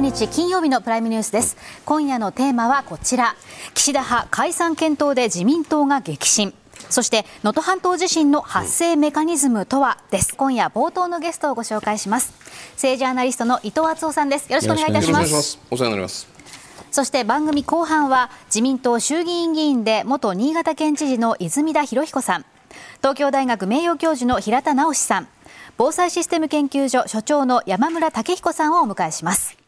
1月19日金曜日のプライムニュースです。今夜のテーマはこちら。岸田派解散検討で自民党が激震。そして能登半島地震の発生メカニズムとはです。今夜冒頭のゲストをご紹介します。政治アナリストの伊藤敦夫さんです。よろしくお願いいたします。お世話になります。そして番組後半は自民党衆議院議員で元新潟県知事の泉田博彦さん。東京大学名誉教授の平田直さん。防災システム研究所所長の山村武彦さんをお迎えします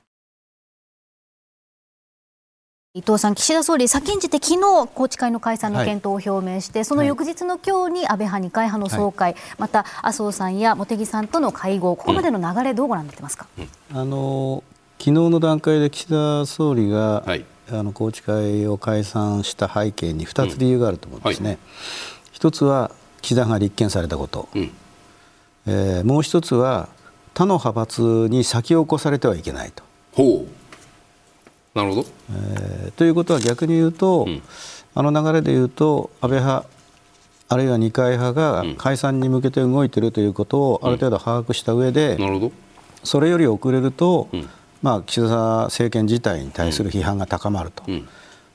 伊藤さん、岸田総理、先んじて昨日宏池会の解散の検討を表明して、はい、その翌日の今日に安倍派、二階派の総会、はい、また麻生さんや茂木さんとの会合、ここまでの流れ、どうご覧になってますか、うん、あの昨日の段階で岸田総理が、はい、あの宏池会を解散した背景に2つ理由があると思うんですね。一、つは岸田が立件されたこと、うん、えー、もう一つは他の派閥に先を越されてはいけないと。ほうなるほど、えー、ということは逆に言うと、うん、あの流れで言うと安倍派あるいは二階派が解散に向けて動いているということをある程度把握した上で、なるほど。それより遅れると、まあ、岸田政権自体に対する批判が高まると、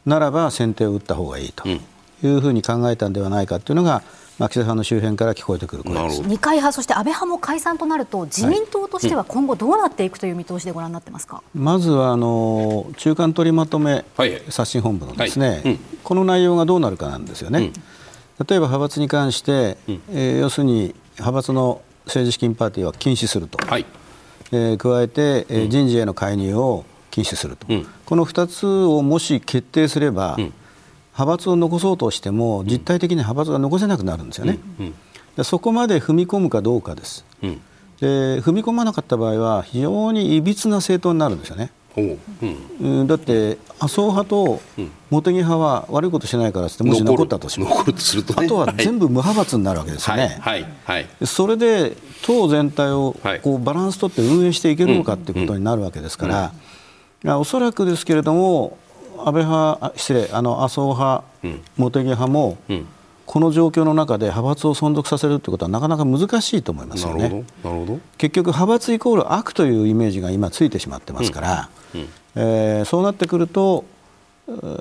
ならば先手を打った方がいいというふうに考えたんではないかというのがまあ、岸田さんの周辺から聞こえてくる声です。二階派、そして安倍派も解散となると、自民党としては今後、どうなっていくという見通しでご覧になってますか、うん、まずはあの中間取りまとめ刷新本部のですね、はい。はいうん、この内容がどうなるかなんですよね。うん、例えば派閥に関して、えー、要するに派閥の政治資金パーティーは禁止すると、はい、えー、加えて、えー、人事への介入を禁止すると、この2つをもし決定すれば、派閥を残そうとしても実態的に派閥が残せなくなるんですよね、うん。うん、そこまで踏み込むかどうかです、うん、で踏み込まなかった場合は非常にいびつな政党になるんですよね。う。ん、だって麻生派と茂木派は悪いことしないからってもし残ったとします、ね、あとは全部無派閥になるわけですよね、はい。はい。はい、それで党全体をこうバランス取って運営していけるのかということになるわけですから、うん。うん、おそらくですけれども安倍派、失礼、あの麻生派、茂木派も、この状況の中で派閥を存続させるということはなかなか難しいと思いますよね。結局、派閥イコール悪というイメージが今ついてしまってますから、うんうん、えー、そうなってくると、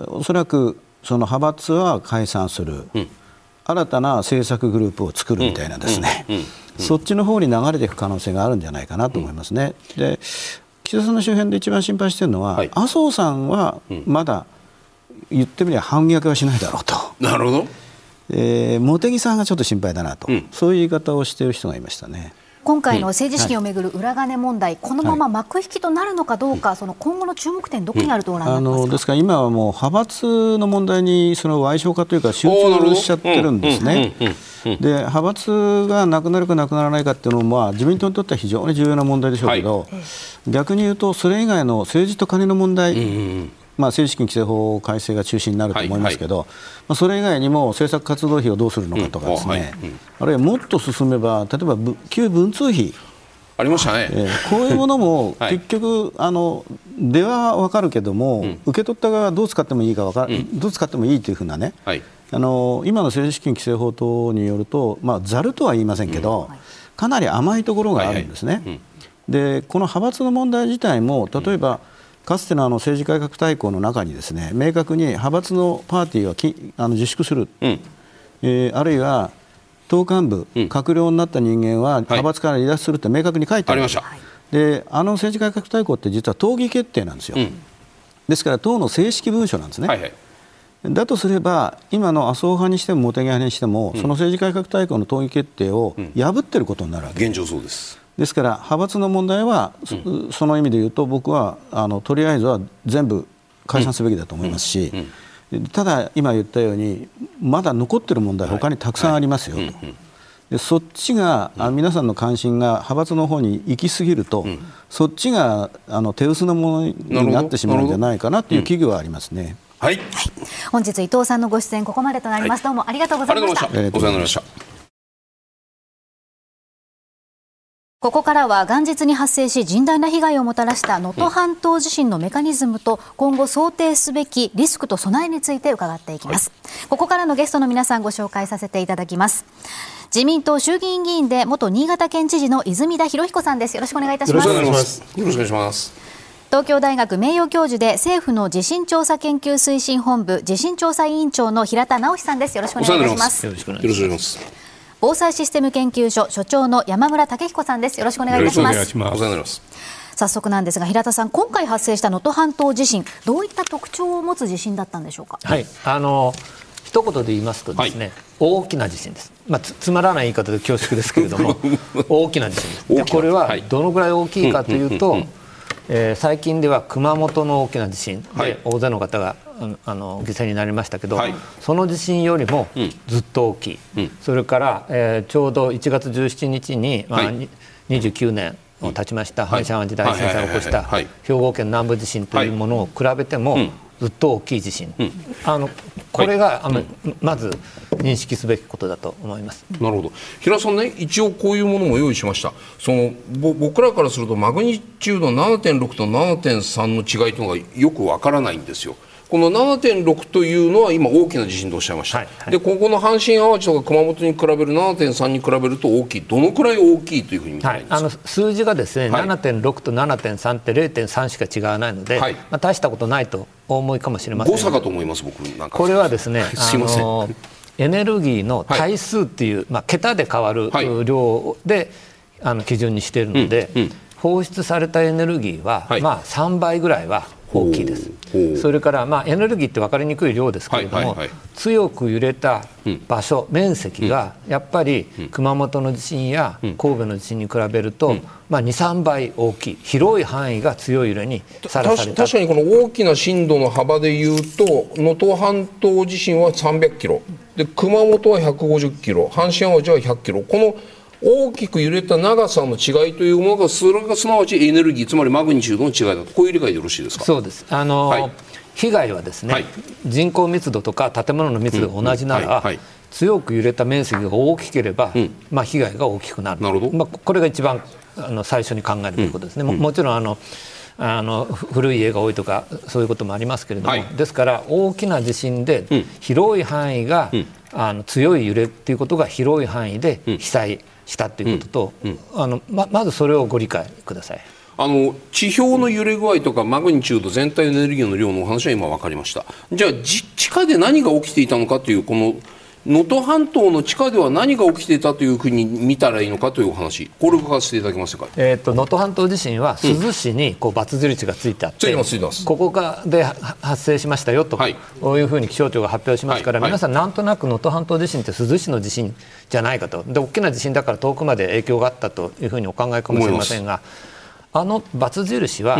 おそらくその派閥は解散する、うん、新たな政策グループを作るみたいなですね、そっちの方に流れていく可能性があるんじゃないかなと思いますね。で岸田さんの周辺で一番心配しているのは、はい、麻生さんはまだ言ってみれば反逆はしないだろうと。なるほど。えー、茂木さんがちょっと心配だなと、うん、そういう言い方をしている人がいましたね。今回の政治資金をめぐる裏金問題、うんはい、このまま幕引きとなるのかどうか、はい、その今後の注目点、どこにあるとご覧になますか、うん、ですから今はもう派閥の問題にその賠償化というか、集中しちゃってるんですね。で派閥がなくなるかなくならないかっていうのも、まあ、自民党にとっては非常に重要な問題でしょうけど、はい、逆に言うと、それ以外の政治と金の問題、まあ、政治資金規正法改正が中心になると思いますけど、はいはい、まあ、それ以外にも政策活動費をどうするのかとかですね、うんはい、あるいはもっと進めば例えば旧文通費。ありましたね、えー、こういうものも 結局、あの出は分かるけども、うん、受け取った側がどう使ってもいいか分かる、うん、どう使ってもいいというふうなね、はい、あの今の政治資金規正法等によると、まあ、ざるとは言いませんけど、かなり甘いところがあるんですね。はいはい、でこの派閥の問題自体も例えば、かつてのあの政治改革大綱の中にですね明確に派閥のパーティーはきあの自粛する、うん、えー、あるいは党幹部、うん、閣僚になった人間は派閥から離脱するって明確に書いてありました。であの政治改革大綱って実は党議決定なんですよ、うん、ですから党の正式文書なんですね。はいはい。だとすれば、今の麻生派にしても茂木派にしても、うん、その政治改革大綱の党議決定を破っていることになるわけ。現状そうですですから派閥の問題は、うん、その意味で言うと僕はあのとりあえずは全部解散すべきだと思いますし、ただ今言ったようにまだ残っている問題他にたくさんありますよと。でそっちが、あ皆さんの関心が派閥の方に行き過ぎると、うん、そっちがあの手薄なものになってしまうんじゃないかなという危惧はありますね。はい、はい、本日伊藤さんのご出演ここまでとなります、はい、どうもありがとうございました。お世話になりました。ここからは元日に発生し甚大な被害をもたらした能登半島地震のメカニズムと今後想定すべきリスクと備えについて伺っていきます、はい、ここからのゲストの皆さんご紹介させていただきます。自民党衆議院議員で元新潟県知事の泉田博彦さんです。よろしくお願いいたします。よろしくお願いします。東京大学名誉教授で政府の地震調査研究推進本部地震調査委員長の平田直さんです。よろしくお願いします。よろしくお願いします防災システム研究所所長の山村武彦さんです。よろしくお願いいたします。早速なんですが平田さん今回発生した能登半島地震どういった特徴を持つ地震だったんでしょうか？はい。あの一言で言いますとですね、はい、大きな地震です、まあ、つまらない言い方で恐縮ですけれども 大きな地震です。でこれはどのぐらい大きいかというと、えー、最近では熊本の大きな地震で大勢の方が、あの犠牲になりましたけど、はい、その地震よりもずっと大きい、うん、それから、えー、ちょうど1月17日に、まあ、はい、29年を経ちました、阪神・淡路大震災を起こした兵庫県南部地震というものを比べても、ずっと大きい地震、うん、あのこれが、あの、まず認識すべきことだと思います。なるほど。平さんね一応こういうものも用意しました。その僕らからするとマグニチュード7.6と7.3の違いというのがよくわからないんですよこの7.6というのは今大きな地震とおっしゃいました、はいはい、でここの阪神・淡路とか熊本に比べる7.3に比べると大きいどのくらい大きいというふうにはい、あの数字がですね、はい、7.6と7.3って0.3しか違わないので、はい、まあ、大したことないとお思いかもしれません。誤差かと思います僕なんか。これはですね すいません。エネルギーの対数っていう、まあ、桁で変わる量で、あの基準にしているので、うんうん、放出されたエネルギーは、まあ、3倍ぐらいは大きいです。それから、まあ、エネルギーって分かりにくい量ですけれども、強く揺れた場所、うん、面積がやっぱり熊本の地震や神戸の地震に比べると、うん、まあ、23倍大きい広い範囲が強い揺れにさらされた。確かにこの大きな震度の幅でいうと能登半島地震は300キロ。で熊本は150キロ。阪神・淡路は100キロ。この大きく揺れた長さの違いというものがそれがすなわちエネルギーつまりマグニチュードの違いだとこういう理解でよろしいですか？そうです。あの、はい、被害はですね、はい、人口密度とか建物の密度が同じなら、強く揺れた面積が大きければ、うん、まあ、被害が大きくなる。なるほど、まあ、これが一番あの最初に考えるべきことですね、うん、ももちろんあのあの古い家が多いとかそういうこともありますけれども、はい、ですから大きな地震で広い範囲が、うん、あの強い揺れっていうことが広い範囲で被災したということと、あのままずそれをご理解ください。あの地表の揺れ具合とかマグニチュード全体のエネルギーの量のお話は今分かりましたじゃあ地下で何が起きていたのかというこの能登半島の地下では何が起きていたというふうに見たらいいのかというお話、これを伺わせていただけますか？えっ、ー、と能登半島地震は珠洲市にこうバツ印がついてあって、うん、ここがで発生しましたよと、はい、こういうふうに気象庁が発表しますから、はい、皆さんなんとなく能登半島地震って珠洲市の地震じゃないかと、で大きな地震だから遠くまで影響があったというふうにお考えかもしれませんが、あのバツ印は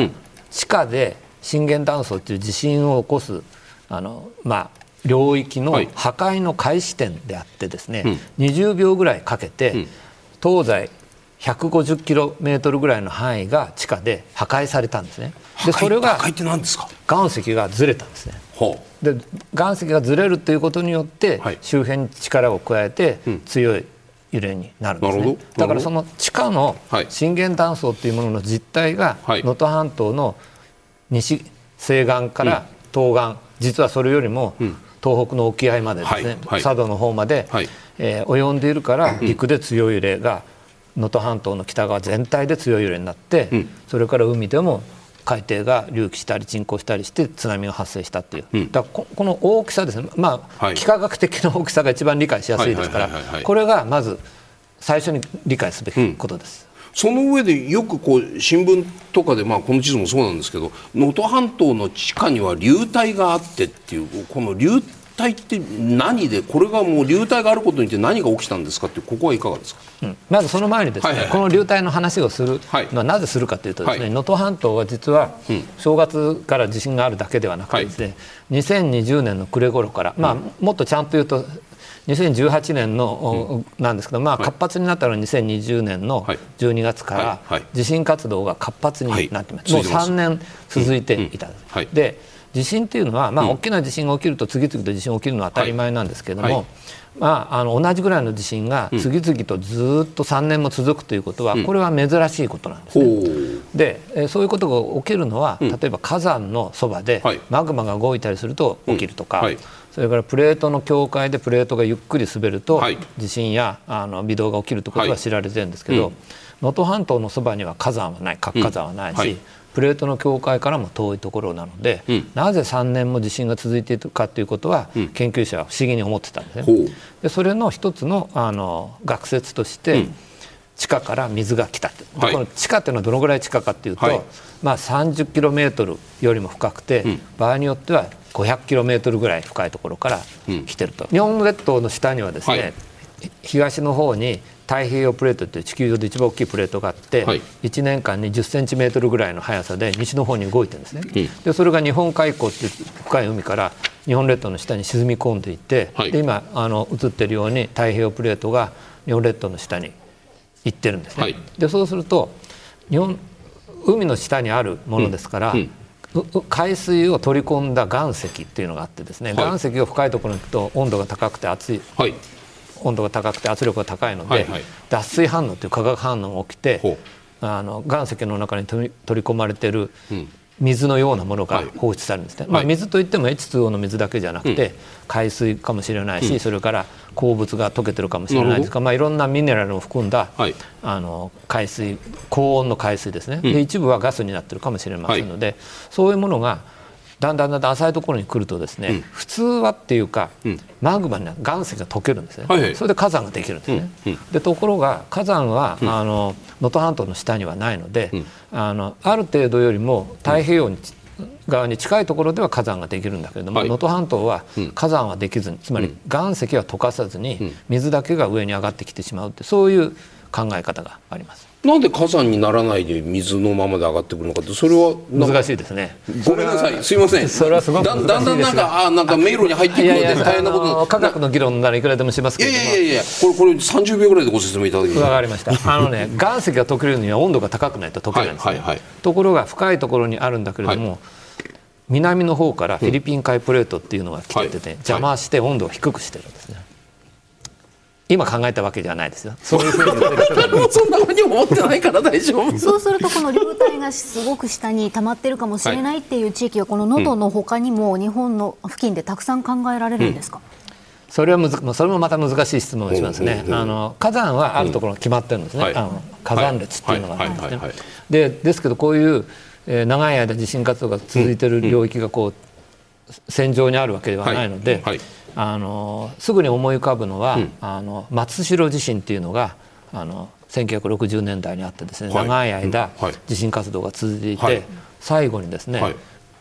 地下で震源断層という地震を起こすあのまあ領域の破壊の開始点であってですね、はい、20秒ぐらいかけて、東西150キロメートルぐらいの範囲が地下で破壊されたんですね。でそれが岩石がずれたんですね。で岩石がずれるということによって、周辺に力を加えて強い揺れになるんですね。だからその地下の震源断層というものの実態が能登半島の西西岸から東岸、実はそれよりも東北の沖合までですね、佐渡の方まで、はい、えー、及んでいるから陸で強い揺れが能登半島の北側全体で強い揺れになって、うん、それから海でも海底が隆起したり沈降したりして津波が発生したっていう、うん、だここの大きさですね、まあ、はい、幾何学的な大きさが一番理解しやすいですからこれがまず最初に理解すべきことです。うんその上でよくこう新聞とかで、まあ、この地図もそうなんですけど能登半島の地下には流体があってっていうこの流体って何でこれがもう流体があることによって何が起きたんですかってここはいかがですか、うん、まずその前にですね、はいはいはい、この流体の話をするのはなぜするかというとですね能登、はい、半島は実は正月から地震があるだけではなくてですね、はい、2020年の暮れ頃から、まあ、もっとちゃんと言うと2018年の、うん、なんですけど、まあ、活発になったのは2020年の12月から地震活動が活発になってます、はい、もう3年続いていた、うん。うん、で地震っていうのは、まあ、大きな地震が起きると次々と地震が起きるのは当たり前なんですけれども、まあ、あの同じぐらいの地震が次々とずっと3年も続くということは、これは珍しいことなんですね。でそういうことが起きるのは、例えば火山のそばでマグマが動いたりすると起きるとか、それからプレートの境界でプレートがゆっくり滑ると、地震やあの微動が起きるということが知られてるんですけど能登、半島のそばには火山はない活火山はないし、プレートの境界からも遠いところなので、うん、なぜ3年も地震が続いているかということは、うん、研究者は不思議に思ってたんですね。でそれの一つのあの学説として、うん、地下から水が来たはい、この地下っていうのはどのぐらい地下かっていうと、はい、まあ、30キロメートルよりも深くて、場合によっては500キロメートルぐらい深いところから来てると、日本列島の下にはですね、はい、東の方に太平洋プレートっていう地球上で一番大きいプレートがあって、はい、1年間に10センチメートルぐらいの速さで西の方に動いてるんですね、うん、でそれが日本海溝っていう深い海から日本列島の下に沈み込んでいって、はい、で今あの映ってるように太平洋プレートが日本列島の下に行ってるんですね、はい、でそうすると日本海の下にあるものですから、うん。うん。海水を取り込んだ岩石っていうのがあってですね、はい、岩石を深いところに行くと温度が高くて熱い、はい、温度が高くて圧力が高いので、はいはい、脱水反応という化学反応が起きてあの岩石の中に取り込まれてる水のようなものが放出されるんですね、はい、まあ、水といっても H2O の水だけじゃなくて、海水かもしれないし、うん、それから鉱物が溶けてるかもしれないですか、まあ、いろんなミネラルを含んだ、はい、あの海水高温の海水ですね、で一部はガスになってるかもしれませんので、そういうものがだんだんだんだん浅いところに来るとですね、うん、普通はっていうか、うん、マグマに岩石が溶けるんですね、はいはい、それで火山ができるんですね、うん、でところが火山は能登半島の下にはないので、あのある程度よりも太平洋に、側に近いところでは火山ができるんだけれども能登、はい、半島は火山はできずにつまり岩石は溶かさずに水だけが上に上がってきてしまうってそういう考え方があります。なんで火山にならないで水のままで上がってくるのかってそれは難しいですね。ごめんなさい。すいません。それはすごくだんだんなんかあなんか迷路に入っていくので大変なこと科学の議論ならいくらでもしますけどいやいやいやこれこれ30秒ぐらいでご説明いただきわかりました。あのね 岩石が溶けるには温度が高くないと溶けないんですね、はいはいはい、ところが深いところにあるんだけれども、はい。南の方からフィリピン海プレートっていうのが来てて、ね、邪魔して温度を低くしてるんですね。今考えたわけではないですよ。そういうふうにそんなふうに思ってないから大丈夫。そうするとこの流体がすごく下に溜まってるかもしれないっていう地域はこの能登のほかにも日本の付近でたくさん考えられるんですか？うんそれはむずそれもまた難しい質問をしますね、あの火山はあるところ決まってるんですね、うん、あの火山列っていうのが。あるんですね。でですけどこういう、えー、長い間地震活動が続いている領域がこう、線状にあるわけではないので、はい。はいあのすぐに思い浮かぶのは、うん、あの松代地震っていうのがあの1960年代にあってですね、はい、長い間、うん。はい、地震活動が続いていて、はい、最後にですね、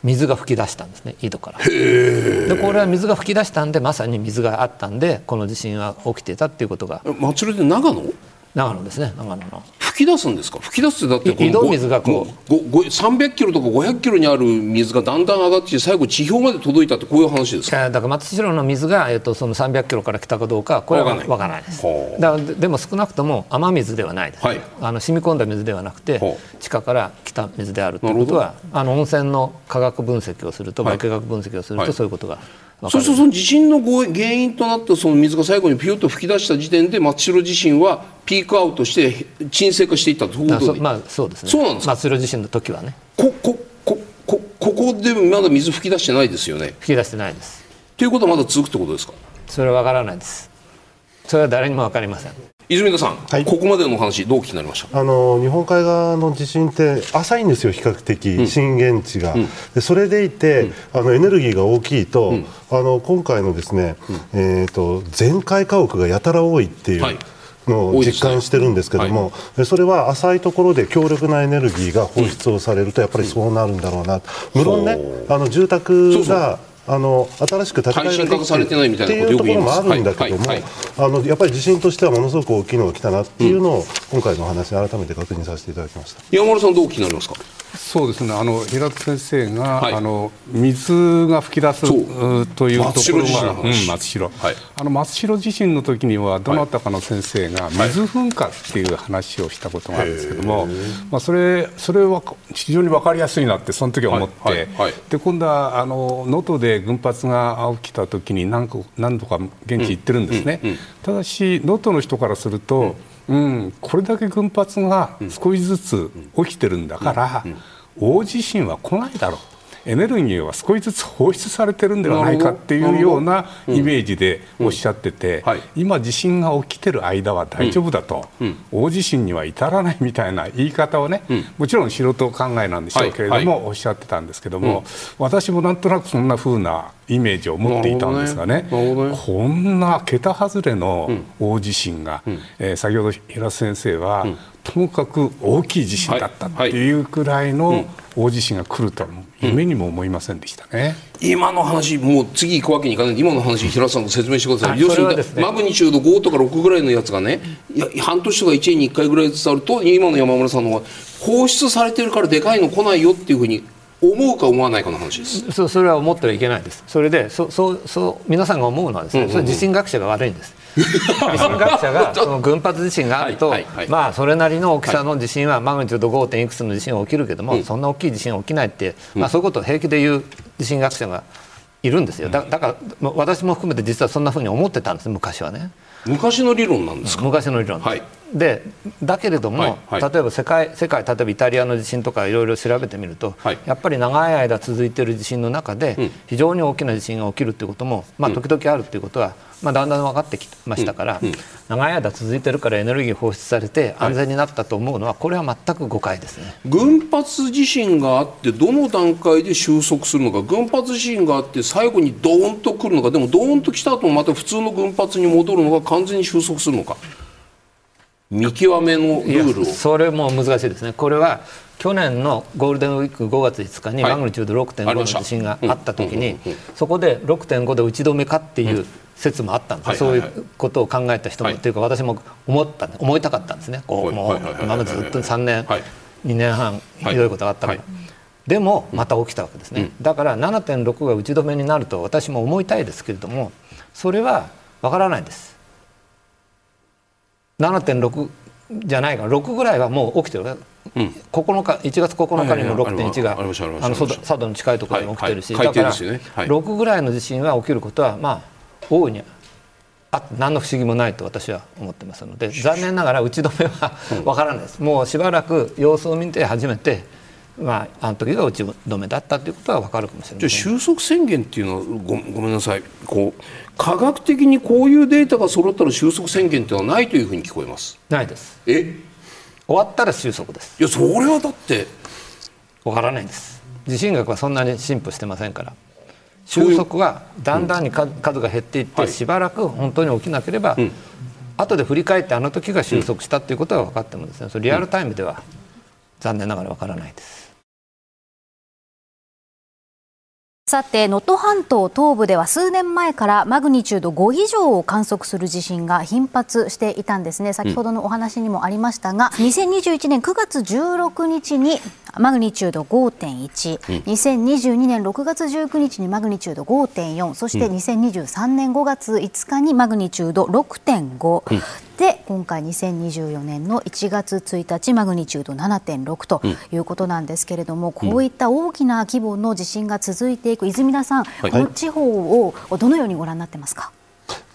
水が噴き出したんですね井戸から。でこれは水が噴き出したんでまさに水があったんでこの地震は起きてたっていうことが。松代って長野？長野ですね長野の。吹き出すんですか？吹き出すってだって井戸水がこう。300キロとか500キロにある水がだんだん上がって最後地表まで届いたってこういう話ですか？だから松代の水が、えーと、その300キロから来たかどうかこれは分からない。です。だでも少なくとも雨水ではないです、はい、あの染み込んだ水ではなくて地下から来た水であるということはあの温泉の化学分析をすると、化学分析をすると、そういうことがそうするとその地震の原因となったその水が最後にピュッと吹き出した時点で松代地震はピークアウトして沈静化していったと。いうこと？でまあそうですね。そうなんです松代地震の時はね。ここここここでまだ水吹き出してないですよね。吹き出してないです。ということはまだ続くってことですか？それはわからないです。それは誰にもわかりません泉田さん、はい、ここまでの話どう聞きになりました？あの日本海側の地震って浅いんですよ比較的、震源地が、うん、でそれでいて、うん、あのエネルギーが大きいと、うん、あの今回のですね、えーと、全開家屋がやたら多いっていう、はい。のを実感してるんですけども、ね。はい、それは浅いところで強力なエネルギーが放出をされるとやっぱりそうなるんだろうな、無論ねあの住宅があの新しく建て替えがされてっていうところもあるんだけども、はいはいはい、あのやっぱり地震としてはものすごく大きいのが来たなっていうのを、うん、今回のお話改めて確認させていただきました。山村さんどう気になりますか？そうですね。あの平田先生が、はい、あの水が噴き出すというところが松代、はい、あの松代地震の時にはどなたかの先生が水噴火っていう話をしたことがあるんですけども、まあ、それそれは非常に分かりやすいなってその時は思って、で今度はあの能登でで群発が起きた時に何何度か現地行ってるんですね、ただし能登の人からすると、うん、これだけ群発が少しずつ起きてるんだから、大地震は来ないだろうエネルギーは少しずつ放出されてるんではないかっていうようなイメージでおっしゃってて、今、地震が起きてる間は大丈夫だと、大地震には至らないみたいな言い方をね、もちろん素人考えなんでしょうけれども、おっしゃってたんですけども、私もなんとなくそんなふうなイメージを持っていたんですがね、ね。こんな桁外れの大地震が、うん、えー、先ほど平先生は、うん、ともかく大きい地震だったっていうくらいの大地震が来るとは夢にも思いませんでしたね、うん、今の話もう次行くわけにいかない今の話平さん説明してください、要するに、ね、マグニチュード5とか6ぐらいのやつがねいや半年とか1年に1回ぐらいずつあると今の山村さんの方が放出されてるからでかいの来ないよっていうふうに思うか思わないかの話です。そそれは思ってはいけないです。それでそそうそう皆さんが思うのはですね、それ地震学者が悪いんです。地震学者が その群発地震があると、まあそれなりの大きさの地震はマグニチュード 5. 点いくつの地震は起きるけども、そんな大きい地震は起きないって、まあ、そういうことを平気で言う地震学者がいるんですよ。だだから私も含めて実はそんなふうに思ってたんです昔はね。昔の理論なんですか？昔の理論、はい、でだけれども、はいはい、例えば世界世界例えばイタリアの地震とかいろいろ調べてみると、やっぱり長い間続いている地震の中で、非常に大きな地震が起きるということも、まあ、時々あるということは、まあ、だんだん分かってきましたから、うん。うん、長い間続いてるからエネルギー放出されて安全になったと思うのは、これは全く誤解ですね。群発地震があってどの段階で収束するのか群発地震があって最後にドーンとくるのかでもドーンと来た後また普通の群発に戻るのか完全に収束するのか。見極めのルールを。それも難しいですね。これは去年のゴールデンウィーク5月5日にマグニチュード6.5の地震があった時にそこで6.5で打ち止めかっていう説もあったんです、そういうことを考えた人も、とい。うか私も思った思いたかったんですね。こうもう今までずっと3年、2年半ひどいことがあったから。でもまた起きたわけですね、だから7.6が打ち止めになると私も思いたいですけれどもそれはわからないです。7.6じゃないか6ぐらいはもう起きてる、うん、9日1月9日にも6.1があの佐渡の近いところで起きてるし、だから6ぐらいの地震が起きることはまあ大いにあ何の不思議もないと私は思ってますので残念ながら打ち止めはわからないです、もうしばらく様子を見て初めてまあ、あの時が打ち止めだったということは分かるかもしれない収束宣言っていうのはごごめんなさい。こう科学的にこういうデータが揃ったら収束宣言っていうのはないというふうに聞こえます。ないです。え？終わったら収束です。いやそれはだって。分からないんです。地震学はそんなに進歩してませんから収束はだんだんに数が減っていって、しばらく本当に起きなければ、後で振り返ってあの時が収束したということが分かってもですねそれリアルタイムでは残念ながら分からないです。さて能登半島東部では数年前からマグニチュード5以上を観測する地震が頻発していたんですね。先ほどのお話にもありましたが、うん、2021年9月16日にマグニチュード5.1、うん、2022年6月19日にマグニチュード5.4そして2023年5月5日にマグニチュード6.5、うんで今回2024年の1月1日マグニチュード7.6ということなんですけれども、うん、こういった大きな規模の地震が続いていく泉田さん、はい、この地方をどのようにご覧になってますか？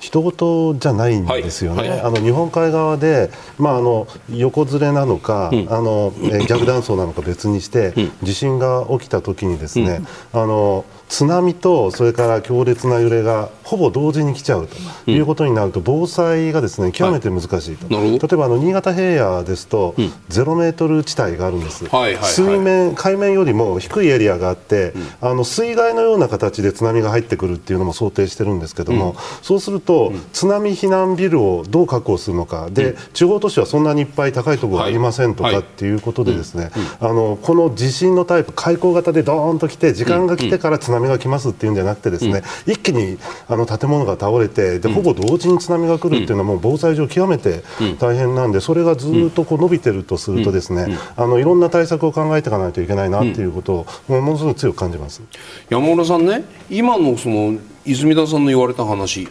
人事じゃないんですよね、はい。はい、あの日本海側で、まあ、あの横ずれなのか、うん、あの逆断層なのか別にして、うん、地震が起きた時にですね、うん、あの津波とそれから強烈な揺れがほぼ同時に来ちゃうということになると、防災がですね極めて難しいと、はい、例えばあの新潟平野ですと、うん、0メートル地帯があるんです、はいはいはい、水面海面よりも低いエリアがあって、うん、あの水害のような形で津波が入ってくるっていうのも想定してるんですけども、うん、そうすると、津波避難ビルをどう確保するのか。で、地方都市はそんなにいっぱい高いところがありませんとかっていうことでですね、あのこの地震のタイプ開口型でドーンと来て時間が来てから津波波が来ますっていうんじゃなくてですね、うん、一気にあの建物が倒れてでほぼ同時に津波が来るっていうのはもう防災上極めて大変なんでそれがずっとこう伸びてるとするとですね、あのいろんな対策を考えていかないといけないなっていうことをものすごく強く感じます。山村さんね今のその泉田さんの言われた話だ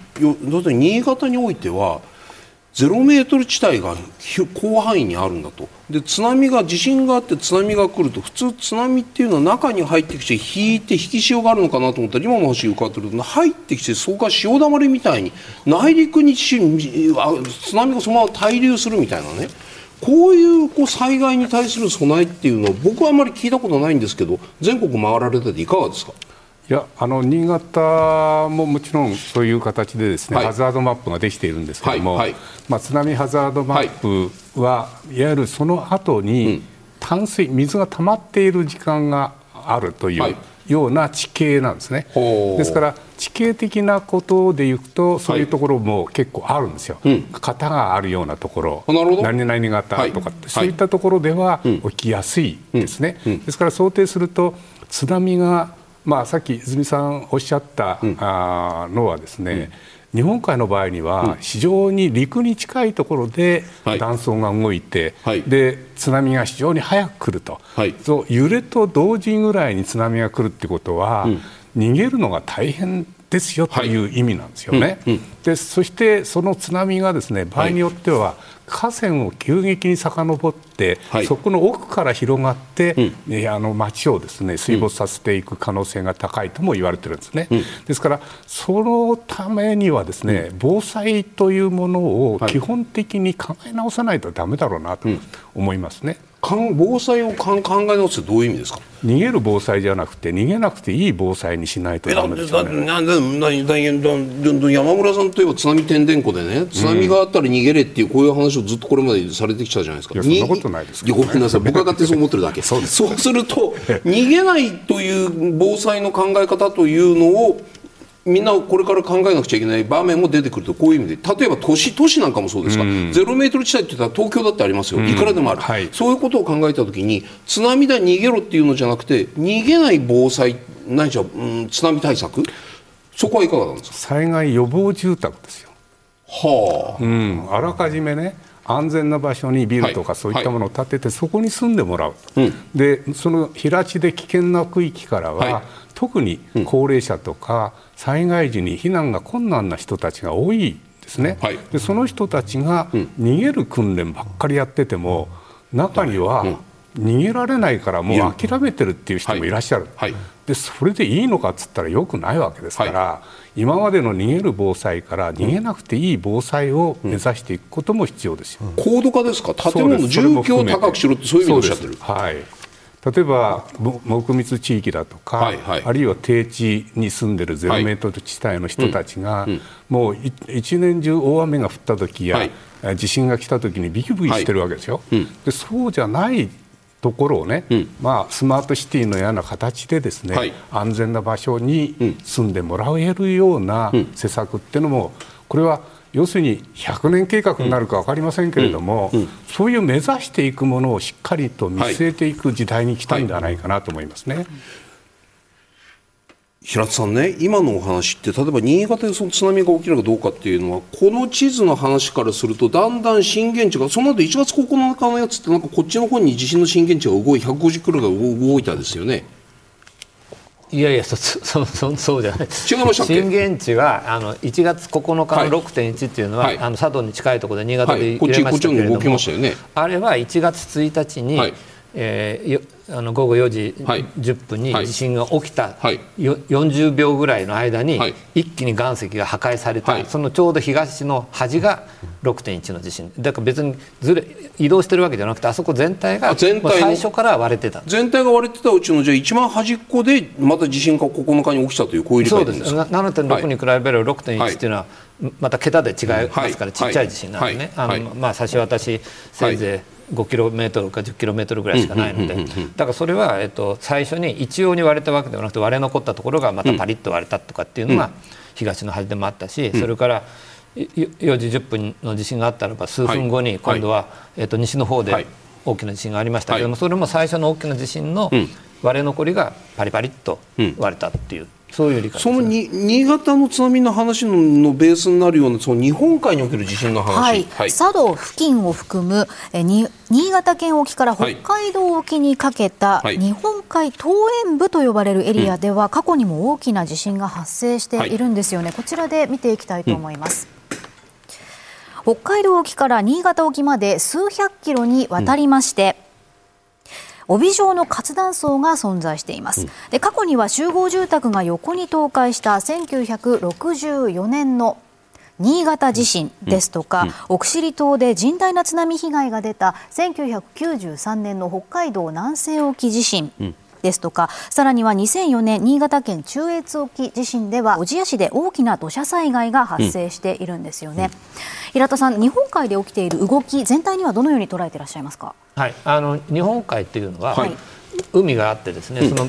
って新潟においては0メートル地帯が広範囲にあるんだと。で津波が地震があって津波が来ると普通津波っていうのは中に入ってきて引いて引き潮があるのかなと思ったら今の話伺ってると入ってきてそこが潮だまりみたいに内陸に津波がそのまま滞留するみたいなね。こういうこう災害に対する備えっていうのは僕はあまり聞いたことないんですけど全国回られてていかがですか？いやあの新潟ももちろんそういう形でですね、はい、ハザードマップができているんですけども、はいはい、まあ、津波ハザードマップは、い、わゆるその後に淡水水が溜まっている時間があるというような地形なんですね。ですから地形的なことでいうとそういうところも結構あるんですよ、はい、型があるようなところ。何々型とか、そういったところでは起きやすいですね、ですから想定すると津波がまあ、さっき泉さんおっしゃった、うん、あのはですね、うん、日本海の場合には非常に陸に近いところで断層が動いて、はい、で津波が非常に早く来ると、はい、そう揺れと同時ぐらいに津波が来るってことは、うん、逃げるのが大変ですよという意味なんですよね。はいでそしてその津波がですね場合によっては河川を急激に遡って、はい、そこの奥から広がって、うん、あの町をですね水没させていく可能性が高いとも言われてるんですね。うん、ですからそのためにはですね防災というものを基本的に考え直さないとだめだろうなと思いますね。防災を考え直すってどういう意味ですか？逃げる防災じゃなくて逃げなくていい防災にしないとダメですよ、ね、山村さんといえば津波てんでんこでね津波があったら逃げれっていうこういう話をずっとこれまでされてきたじゃないですか。いやそんなことないですごめんなさい。僕が勝手にそう思ってるだけ。そうすると逃げないという防災の考え方というのをみんなこれから考えなくちゃいけない場面も出てくるとこういう意味で。例えば都市都市なんかもそうですか、うん、ゼロメートル地帯って言ったら東京だってありますよ、い。くらでもある、はい、そういうことを考えたときに津波で逃げろっていうのじゃなくて逃げない防災何しろ、うん、津波対策？そこはいかがなんですか？災害予防住宅ですよ。はあ、うん、あらかじめね安全な場所にビルとかそういったものを建てて、そこに住んでもらう、うん、でその平地で危険な区域からは、特に高齢者とか災害時に避難が困難な人たちが多いですね、はい、でその人たちが逃げる訓練ばっかりやってても中には逃げられないからもう諦めてるっていう人もい。らっしゃる、はい。はい、でそれでいいのかっつったらよくないわけですから、今までの逃げる防災から逃げなくていい防災を目指していくことも必要ですよ、高度化ですか？建物の住居を高くしろってそういう意味でおっしゃってる。はい例えば木密地域だとか、はいはい、あるいは低地に住んでるゼロメートル地帯の人たちが、はい。うん、もう一年中大雨が降った時や、はい、地震が来た時にビクビクしてるわけですよ。うん、でそうじゃないところをね、うん、まあ、スマートシティのような形でですね、はい、安全な場所に住んでもらえるような施策っていうのもこれは要するに100年計画になるか分かりませんけれども、うんうん、そういう目指していくものをしっかりと見据えていく時代に来たんではないかなと思いますね。はいはい平田さんね、今のお話って、例えば新潟でその津波が起きるかどうかっていうのは、この地震の話からすると、だんだん震源地が、その後1月9日のやつって、なんかこっちの方に地震の震源地が動い、150キロが動いたですよね。いやいやそ そそそうじゃない。震源地はあの1月9日の6.1っていうのは、はい、あの佐渡に近いところで新潟で揺れましたけれども、はいね、あれは1月1日に、はい、えー、あの午後4時10分に地震が起きた、はい、40秒ぐらいの間に一気に岩石が破壊された、はい、そのちょうど東の端が6.1の地震。だから別にずれ移動してるわけじゃなくてあそこ全体が全体最初から割れてた。全体が割れてたうちのじゃあ一番端っこでまた地震が9日に起きたというこういう理解ですそうです7.6に比べれば6.1っていうのは、また桁で違いますから、ちっちゃい地震なんでね、あのまあ、差し渡しせいぜい5キロメートルか10キロメートルぐらいしかないのでだからそれは、えっと、最初に一様に割れたわけではなくて割れ残ったところがまたパリッと割れたとかっていうのが東の端でもあったしそれから4時10分の地震があったらば数分後に今度は、えっと、西の方で大きな地震がありましたけどもそれも最初の大きな地震の割れ残りがパリパリっと割れたっていう。そういう理解、ね、そのに新潟の津波の話のベースになるようなその日本海における地震の話、はい。はい、佐渡付近を含むえに新潟県沖から北海道沖にかけた日本海東縁部と呼ばれるエリアでは過去にも大きな地震が発生しているんですよね、こちらで見ていきたいと思います。北海道沖から新潟沖まで数百キロにわたりまして、うん、帯状の活断層が存在しています、うん、で過去には集合住宅が横に倒壊した1964年の新潟地震ですとか、うん、奥尻島で甚大な津波被害が出た1993年の北海道南西沖地震、ですとかさらには2004年新潟県中越沖地震では小千谷市で大きな土砂災害が発生しているんですよね、うん、平田さん日本海で起きている動き全体にはどのように捉えていらっしゃいますか？はい。あの日本海っていうのは、はい、海があってですね、その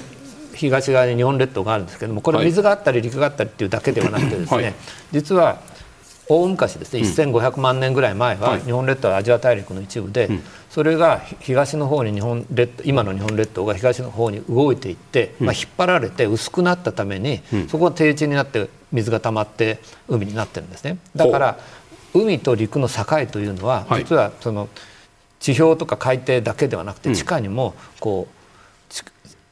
東側に日本列島があるんですけどもこれ水があったり陸があったりっていうだけではなくてですね、はい、実は大昔ですね、1500万年ぐらい前は日本列島はアジア大陸の一部で、それが東の方に日本列今の日本列島が東の方に動いていって、まあ、引っ張られて薄くなったために、そこが低地になって水が溜まって海になってるんですね。だから海と陸の境というのは、実はその地表とか海底だけではなくて地下にもこう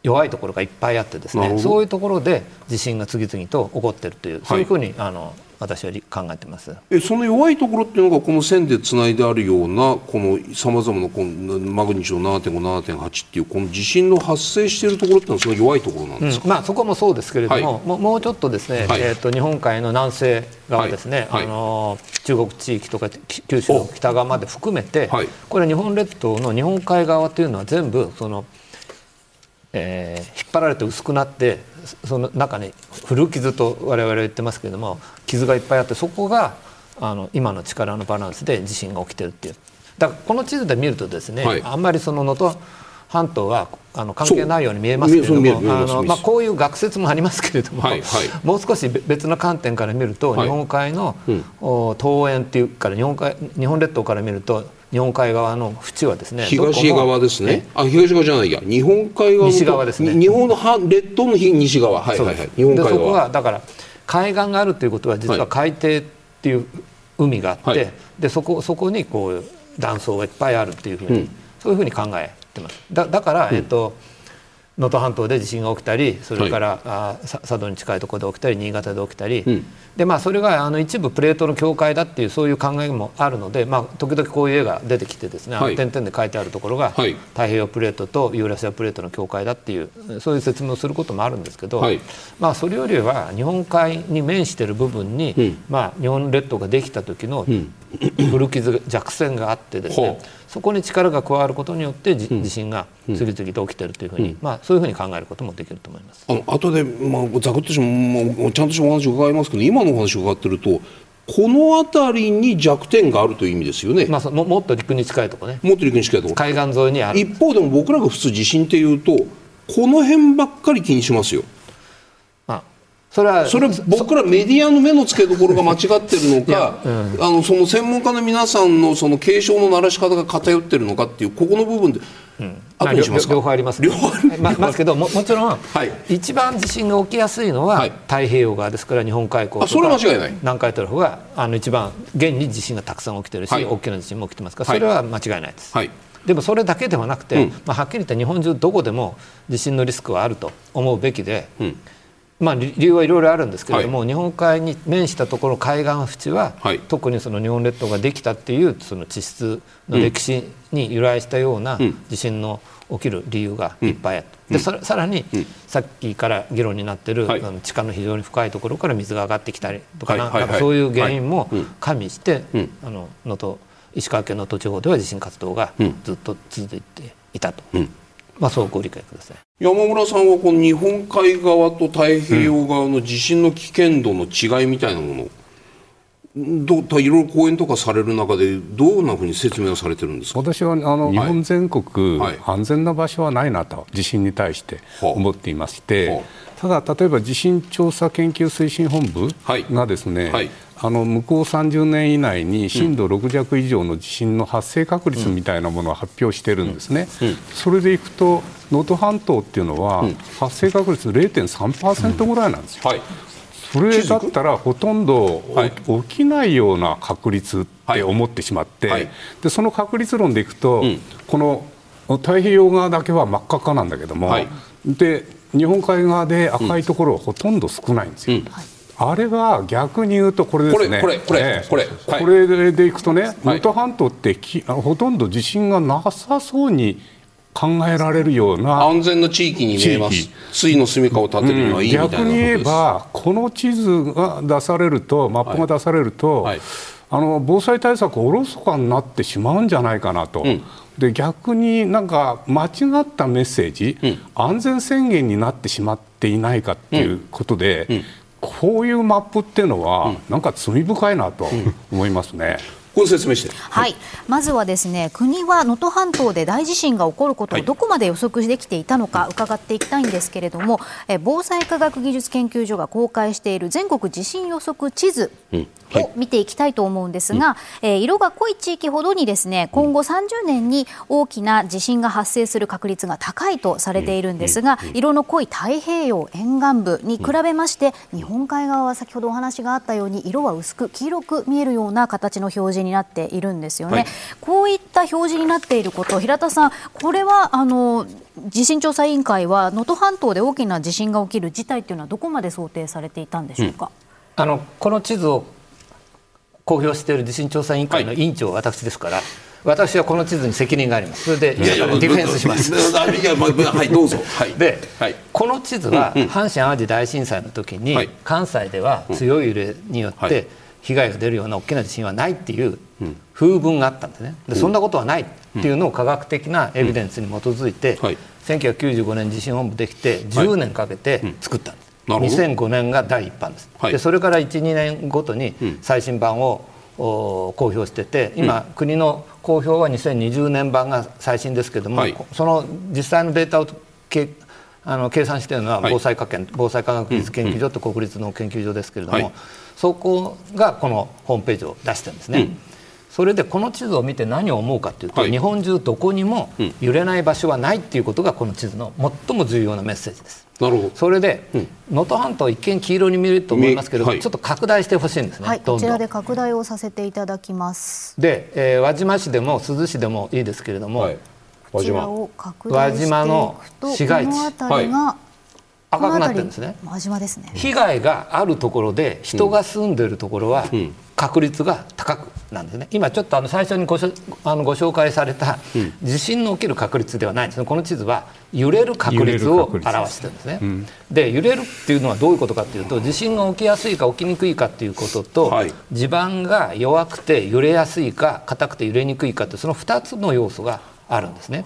弱いところがいっぱいあってですねそういうところで地震が次々と起こっているというそういうふうにあの私は考えてます。えその弱いところっていうのがこの線でつないであるようなこのさまざまなこのマグニチュード7.5、7.8っていうこの地震の発生しているところっていうのはその弱いところなんですか、うん、まあ、そこもそうですけれども、はい、ももうちょっとですね、はい、えーと、日本海の南西側ですね、はい、あの中国地域とか九州の北側まで含めて、これ日本列島の日本海側というのは全部そのえー、引っ張られて薄くなってその中に古傷と我々は言ってますけれども傷がいっぱいあってそこがあの今の力のバランスで地震が起きてるっていう。だからこの地図で見るとですね、はい、あんまりその能登半島はあの関係ないように見えますけれどもあの、まあ、こういう学説もありますけれども、はいはい、もう少し別の観点から見ると、日本海の、うん、東縁っていうから日本海日本列島から見ると日本海側の縁はですね東側ですね。あ東側じゃないや。日本海側。西側ですね。日本の列島の西側。はいはいはい。日本海側。そこはだから海岸があるということは実は海底っていう海があって、はい、でそこそこにこう断層がいっぱいあるっていうふうに、うん、そういうふうに考えてます。だだから、うん、えっと能登半島で地震が起きたりそれから、はい、あ佐渡に近いところで起きたり新潟で起きたり、うん、でまあ、それがあの一部プレートの境界だっていうそういう考えもあるので、まあ、時々こういう絵が出てきてですね、はい、点々で書いてあるところが、はい、太平洋プレートとユーラシアプレートの境界だっていうそういう説明をすることもあるんですけど、まあ、それよりは日本海に面している部分に、うん、まあ、日本列島ができた時の古傷弱線があってですね、そこに力が加わることによって地震が次々と起きているというふうに、まあ、そういうふうに考えることもできると思います。あの後で、まあ、ざくっとしもちゃんとしたお話を伺いますけど今のお話を伺ってるとこの辺りに弱点があるという意味ですよね、まあ、ももっと陸に近いところね。もっと陸に近いとこ。ろ海岸沿いにある。一方でも僕らが普通地震っていうとこの辺ばっかり気にしますよそれはそれ僕らメディアの目の付けどころが間違ってるのか、うん、あのその専門家の皆さんのその警鐘の鳴らし方が偏ってるのかっていうここの部分で、うん、ますか？両方あります、両方ありますけどももちろん、はい、一番地震が起きやすいのは太平洋側ですから日本海溝とかそれは間違いない。南海トラフがあの一番現に地震がたくさん起きてるし、はい、大きな地震も起きてますからそれは間違いないです。はい。でもそれだけではなくて、うん、まあ、はっきり言って日本中どこでも地震のリスクはあると思うべきで、うんまあ、理由はいろいろあるんですけれども、はい、日本海に面したところ海岸縁は、はい、特にその日本列島ができたっていうその地質の歴史に由来したような地震の起きる理由がいっぱいあって、うん、でさらに、うん、さっきから議論になってる、はい、あの地下の非常に深いところから水が上がってきたりとか,、なんかそういう原因も加味して、あの能登石川県能登地方では地震活動がずっと続いていたと。まあ、そうご理解ください。山村さんはこの日本海側と太平洋側の地震の危険度の違いみたいなもの、うん、どいろいろ講演とかされる中でどんなふうに説明をされてるんですか？私はあの、日本全国、はい、安全な場所はないなと地震に対して思っていまして、はあはあ、ただ例えば地震調査研究推進本部がですね、はいあの向こう30年以内に震度6弱以上の地震の発生確率みたいなものを発表してるんですね、それでいくと能登半島っていうのは発生確率0.3%ぐらいなんですよ。はい。それだったらほとんど、起きないような確率って思ってしまって、はい、でその確率論でいくと、うん、この太平洋側だけは真っ赤っかなんだけども、はい、で日本海側で赤いところはほとんど少ないんですよ。うんあれは逆に言うとこれですね。これこれこれこれ、これでいくとね、能登半島ってきほとんど地震がなさそうに考えられるような安全な地域に見えます。ついの住みかを建てるのはいいみたいな、逆に言えばこの地図が出されるとマップが出されると、はい。はい、あの防災対策おろそかになってしまうんじゃないかなと。うん。で逆になんか間違ったメッセージ、うん、安全宣言になってしまっていないかっていうことで、うんうん、こういうマップっていうのは、なんか罪深いなと思いますね。これ説明して、はい、まずはですね国は能登半島で大地震が起こることをどこまで予測できていたのか伺っていきたいんですけれども、え防災科学技術研究所が公開している全国地震予測地図を見ていきたいと思うんですが、えー、色が濃い地域ほどにですね今後30年に大きな地震が発生する確率が高いとされているんですが、色の濃い太平洋沿岸部に比べまして、日本海側は先ほどお話があったように色は薄く黄色く見えるような形の表示になっているんですよね。はい、こういった表示になっていること平田さんこれはあの地震調査委員会は能登半島で大きな地震が起きる事態というのはどこまで想定されていたんでしょうか？うん、あのこの地図を公表している地震調査委員会の委員長は私ですから、私はこの地図に責任があります。それでディフェンスします。はい、どうぞ。で、この地図は阪神・淡路大震災の時に、関西では強い揺れによって被害が出るような大きな地震はないっていう風文があったんですね。で、そんなことはないっていうのを科学的なエビデンスに基づいて、1995年地震本部できて10年かけて作ったんです。2005年が第1版です、はい、でそれから12年ごとに最新版を、公表してて今、うん、国の公表は2020年版が最新ですけれども、はい、その実際のデータをけあの計算しているのは防災科研、はい、防災科学技術研究所と国立の研究所ですけれども、そこがこのホームページを出してるんですね。うん。それでこの地図を見て何を思うかというと、はい、日本中どこにも揺れない場所はないっていうことがこの地図の最も重要なメッセージです。なるほど。それで能登、うん、半島一見黄色に見えると思いますけど、はい、ちょっと拡大してほしいんですね、はい、こちらで拡大をさせていただきます。で、えー、輪島市でも珠洲市でもいいですけれども、はい、輪島。輪島の市街地。は赤くなってるんですね。輪島ですね。被害があるところで人が住んでいるところは、うん。確率が高くなんですね。今ちょっとあの最初にごあのご紹介された地震の起きる確率ではない。んですねこの地図は揺れる確率を表してるんですね、うん、で揺れるっていうのはどういうことかというと地震が起きやすいか起きにくいかっていうことと、はい、地盤が弱くて揺れやすいか硬くて揺れにくいかってその2つの要素があるんですね。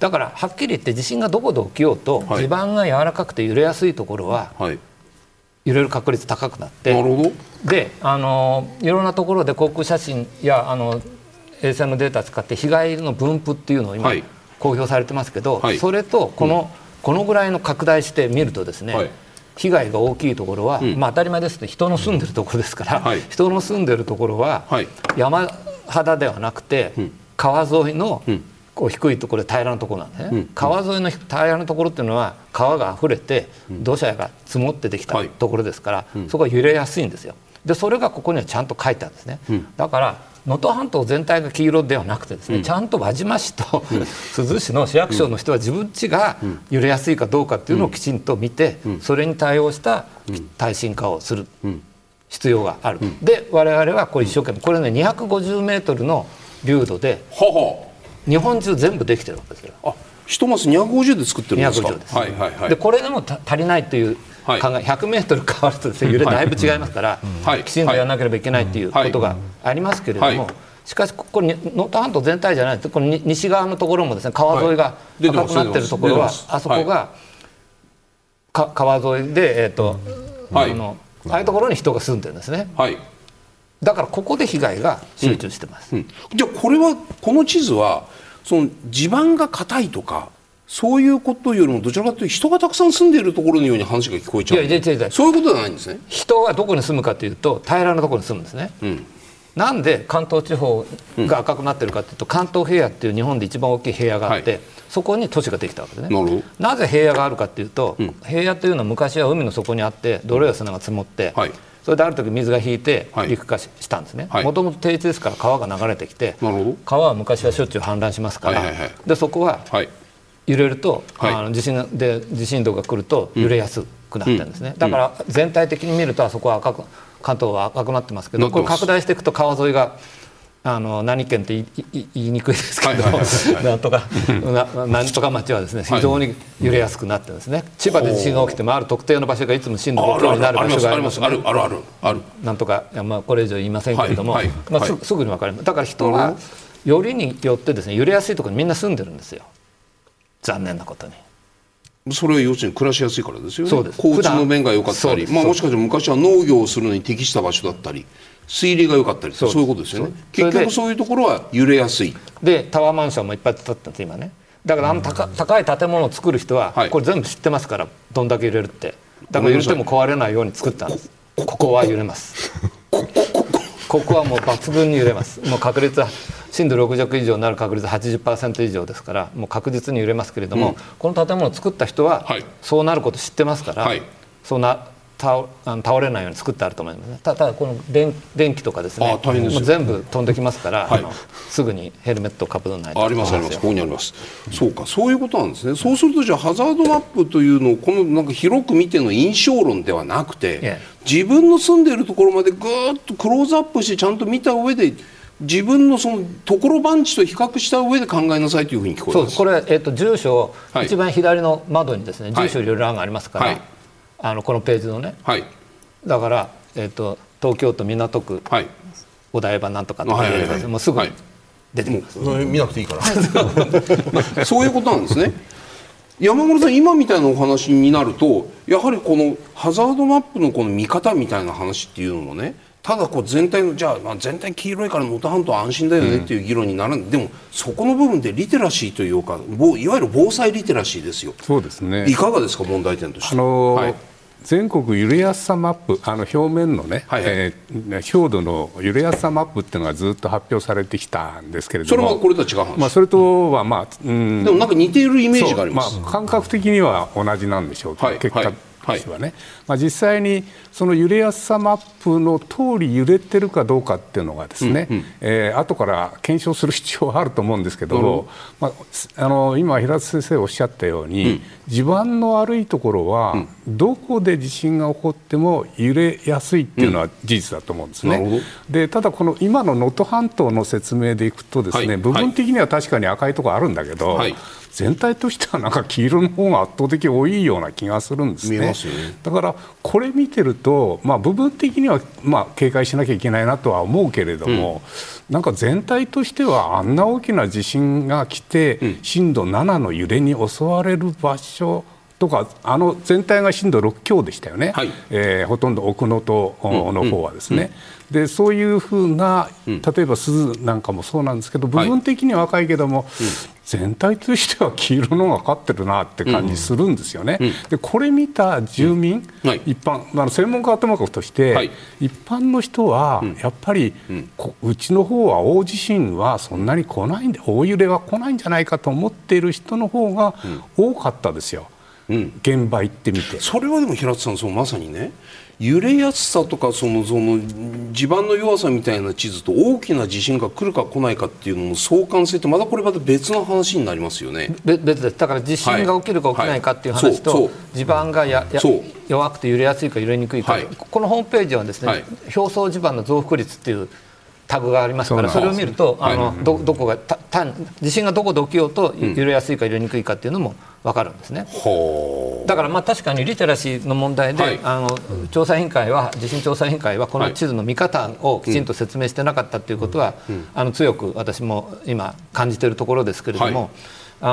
だからはっきり言って地震がどこで起きようと、はい、地盤が柔らかくて揺れやすいところは、はい。揺れる確率高くなってなるほどであのいろんなところで航空写真やあの衛星のデータを使って被害の分布っていうのを今、はい、公表されてますけど、はい、それとこの、うん、このぐらいの拡大して見るとですね、はい、被害が大きいところは、うん、まあ、当たり前ですね人の住んでるところですから、人の住んでるところは、山肌ではなくて、川沿いのこう低いところで平らなところなんですね、うん、川沿いの平らなところっていうのは川が溢れて土砂が積もってできたところですから、そこは揺れやすいんですよでそれがここにはちゃんと書いてあるんですね、だから能登半島全体が黄色ではなくてですね、うん、ちゃんと輪島市と、うん、珠洲市の市役所の人は自分家が揺れやすいかどうかっていうのをきちんと見て、うん、それに対応した耐震化をする必要がある、で我々はこれ一生懸命これね250メートルの流度で、日本中全部できてるわけですよ。あ一マス250で作ってるんですか？です。はいはいはい。でこれでも足りないという考え、100メートル変わるとですね揺れだいぶ違いますから、はい、きちんとやらなければいけないということがありますけれども。しかしここに能登半島全体じゃないこの西側のところもですね川沿いが赤くなってるところは、あそこが、か川沿いでえっ、と、あのああいうところに人が住んでるんですね。はい。だからここで被害が集中してます、うん。うん、じゃあこれはこの地図はその地盤が硬いとかそういうことよりもどちらかというと人がたくさん住んでいるところのように話が聞こえちゃういやいやいやそういうことではないんですね。人はどこに住むかというと平らなところに住むんですね、うん、なんで関東地方が赤くなってるかというと、関東平野っていう日本で一番大きい平野があって、はい、そこに都市ができたわけですね。なぜ平野があるかというと、平野というのは昔は海の底にあって泥や砂が積もって、はい。それである時水が引いて陸化したんですね。もともと低地ですから川が流れてきて川は昔はしょっちゅう氾濫しますから、でそこは、揺れると、はい、あの地震で地震動が来ると揺れやすくなってるんですね、うん、だから全体的に見るとあそこは赤く関東は赤くなってますけどこれ拡大していくと川沿いがあの何県って言いにくいですけど、なんとかなんとか町はですね非常に揺れやすくなってですね、千葉で地震が起きてもある特定の場所がいつも震度5強になる場所があります、あるあるある。ある。なんとかまあこれ以上言いませんけれども、まあすすぐに分かります。だから人がよりによってですね揺れやすいところにみんな住んでるんですよ残念なことに。それは要するに暮らしやすいからですよね。交通の面が良かったり、まあもしかしたら昔は農業をするのに適した場所だったり。水流が良かったりそういうことですよね。結局そういうところは揺れやすい。でタワーマンションもいっぱい建ってんです今ね。だからあの高高い建物を作る人は、これ全部知ってますからどんだけ揺れるって。だから揺れても壊れないように作ったんです。ここは揺れます。ここはもう抜群に揺れます。もう確率は震度6弱以上になる確率80%以上ですからもう確実に揺れますけれども、うん、この建物を作った人は、そうなること知ってますから、はい、そうな倒あの倒れないように作ってあると思いますね。ただこの電電気とかですねもう全部飛んできますから、はい、すぐにヘルメットをかぶらないと。ありますあります。ここにあります、うん、そうか。そういうことなんですね。そうするとじゃあハザードマップというのをこのなんか広く見ての印象論ではなくて自分の住んでいるところまでぐーっとクローズアップしてちゃんと見た上で自分のそのところ番地と比較した上で考えなさいというふうに聞こえます。これ、えーと、住所、はい、一番左の窓にですね住所入れる欄がありますから、はいあのこのページのね、はい、だから、えーと、東京都港区、はい、お台場なんとかとか入れれば、もうすぐ出てきます、はい、見なくていいから、そういうことなんですね。山村さん今みたいなお話になるとやはりこのハザードマップのこの見方みたいな話っていうのもねただこう全体のじゃあまあ全体黄色いから能登半島安心だよねっていう議論になるんで、うん、でもそこの部分でリテラシーというかいわゆる防災リテラシーですよ。そうですね。いかがですか問題点として。あのーはい全国揺れやすさマップ、あの表面のね、はいはい、えー、表土の揺れやすさマップっていうのがずっと発表されてきたんですけれども、それはこれとは違う話、まあ、それとは、まあ、うん、でもなんか似ているイメージがあります、まあ、感覚的には同じなんでしょうけど、はい、結果としてはね、はい、まあ、実際にその揺れやすさマップの通り揺れてるかどうかっていうのがですね、うんうん、えー、後から検証する必要はあると思うんですけども、まあ、あの今平田先生おっしゃったように、うん、地盤の悪いところは、どこで地震が起こっても揺れやすいっていうのは事実だと思うんですね。うん、でただこの今の能登半島の説明でいくとですね、はい、部分的には確かに赤いところあるんだけど、はい全体としてはなんか黄色の方が圧倒的多いような気がするんですね。ね。だからこれ見てると、まあ、部分的にはまあ警戒しなきゃいけないなとは思うけれども、うん、なんか全体としてはあんな大きな地震が来て、うん、震度7の揺れに襲われる場所とかあの全体が震度6強でしたよね、はい、えー、ほとんど奥能登の方はですね、うん、でそういうふうな例えば珠洲なんかもそうなんですけど部分的には若いけども、はい、全体としては黄色の方が勝ってるなって感じするんですよね。でこれ見た住民、はい、一般あの専門家頭ととして、一般の人はやっぱり、うちの方は大地震はそんなに来ないんで大揺れは来ないんじゃないかと思っている人の方が多かったですよ。うん、現場行ってみて。それはでも平田さんそうまさにね揺れやすさとかそのその地盤の弱さみたいな地図と大きな地震が来るか来ないかっていうのの相関性ってまたこれまた別の話になりますよね。別ですだから地震が起きるか起きないかっていう話と、はい。はい、地盤がやや弱くて揺れやすいか揺れにくいか、はい、このホームページはですね、表層地盤の増幅率っていうタグがありますからそれを見るとあのどどこがた地震がどこで起きようと揺れやすいか揺れにくいかっていうのも分かるんですね、う。ん、だからまあ確かにリテラシーの問題で、はい、あの調査委員会は地震調査委員会はこの地図の見方をきちんと説明してなかったということは、うん、あの強く私も今感じているところですけれども、はい、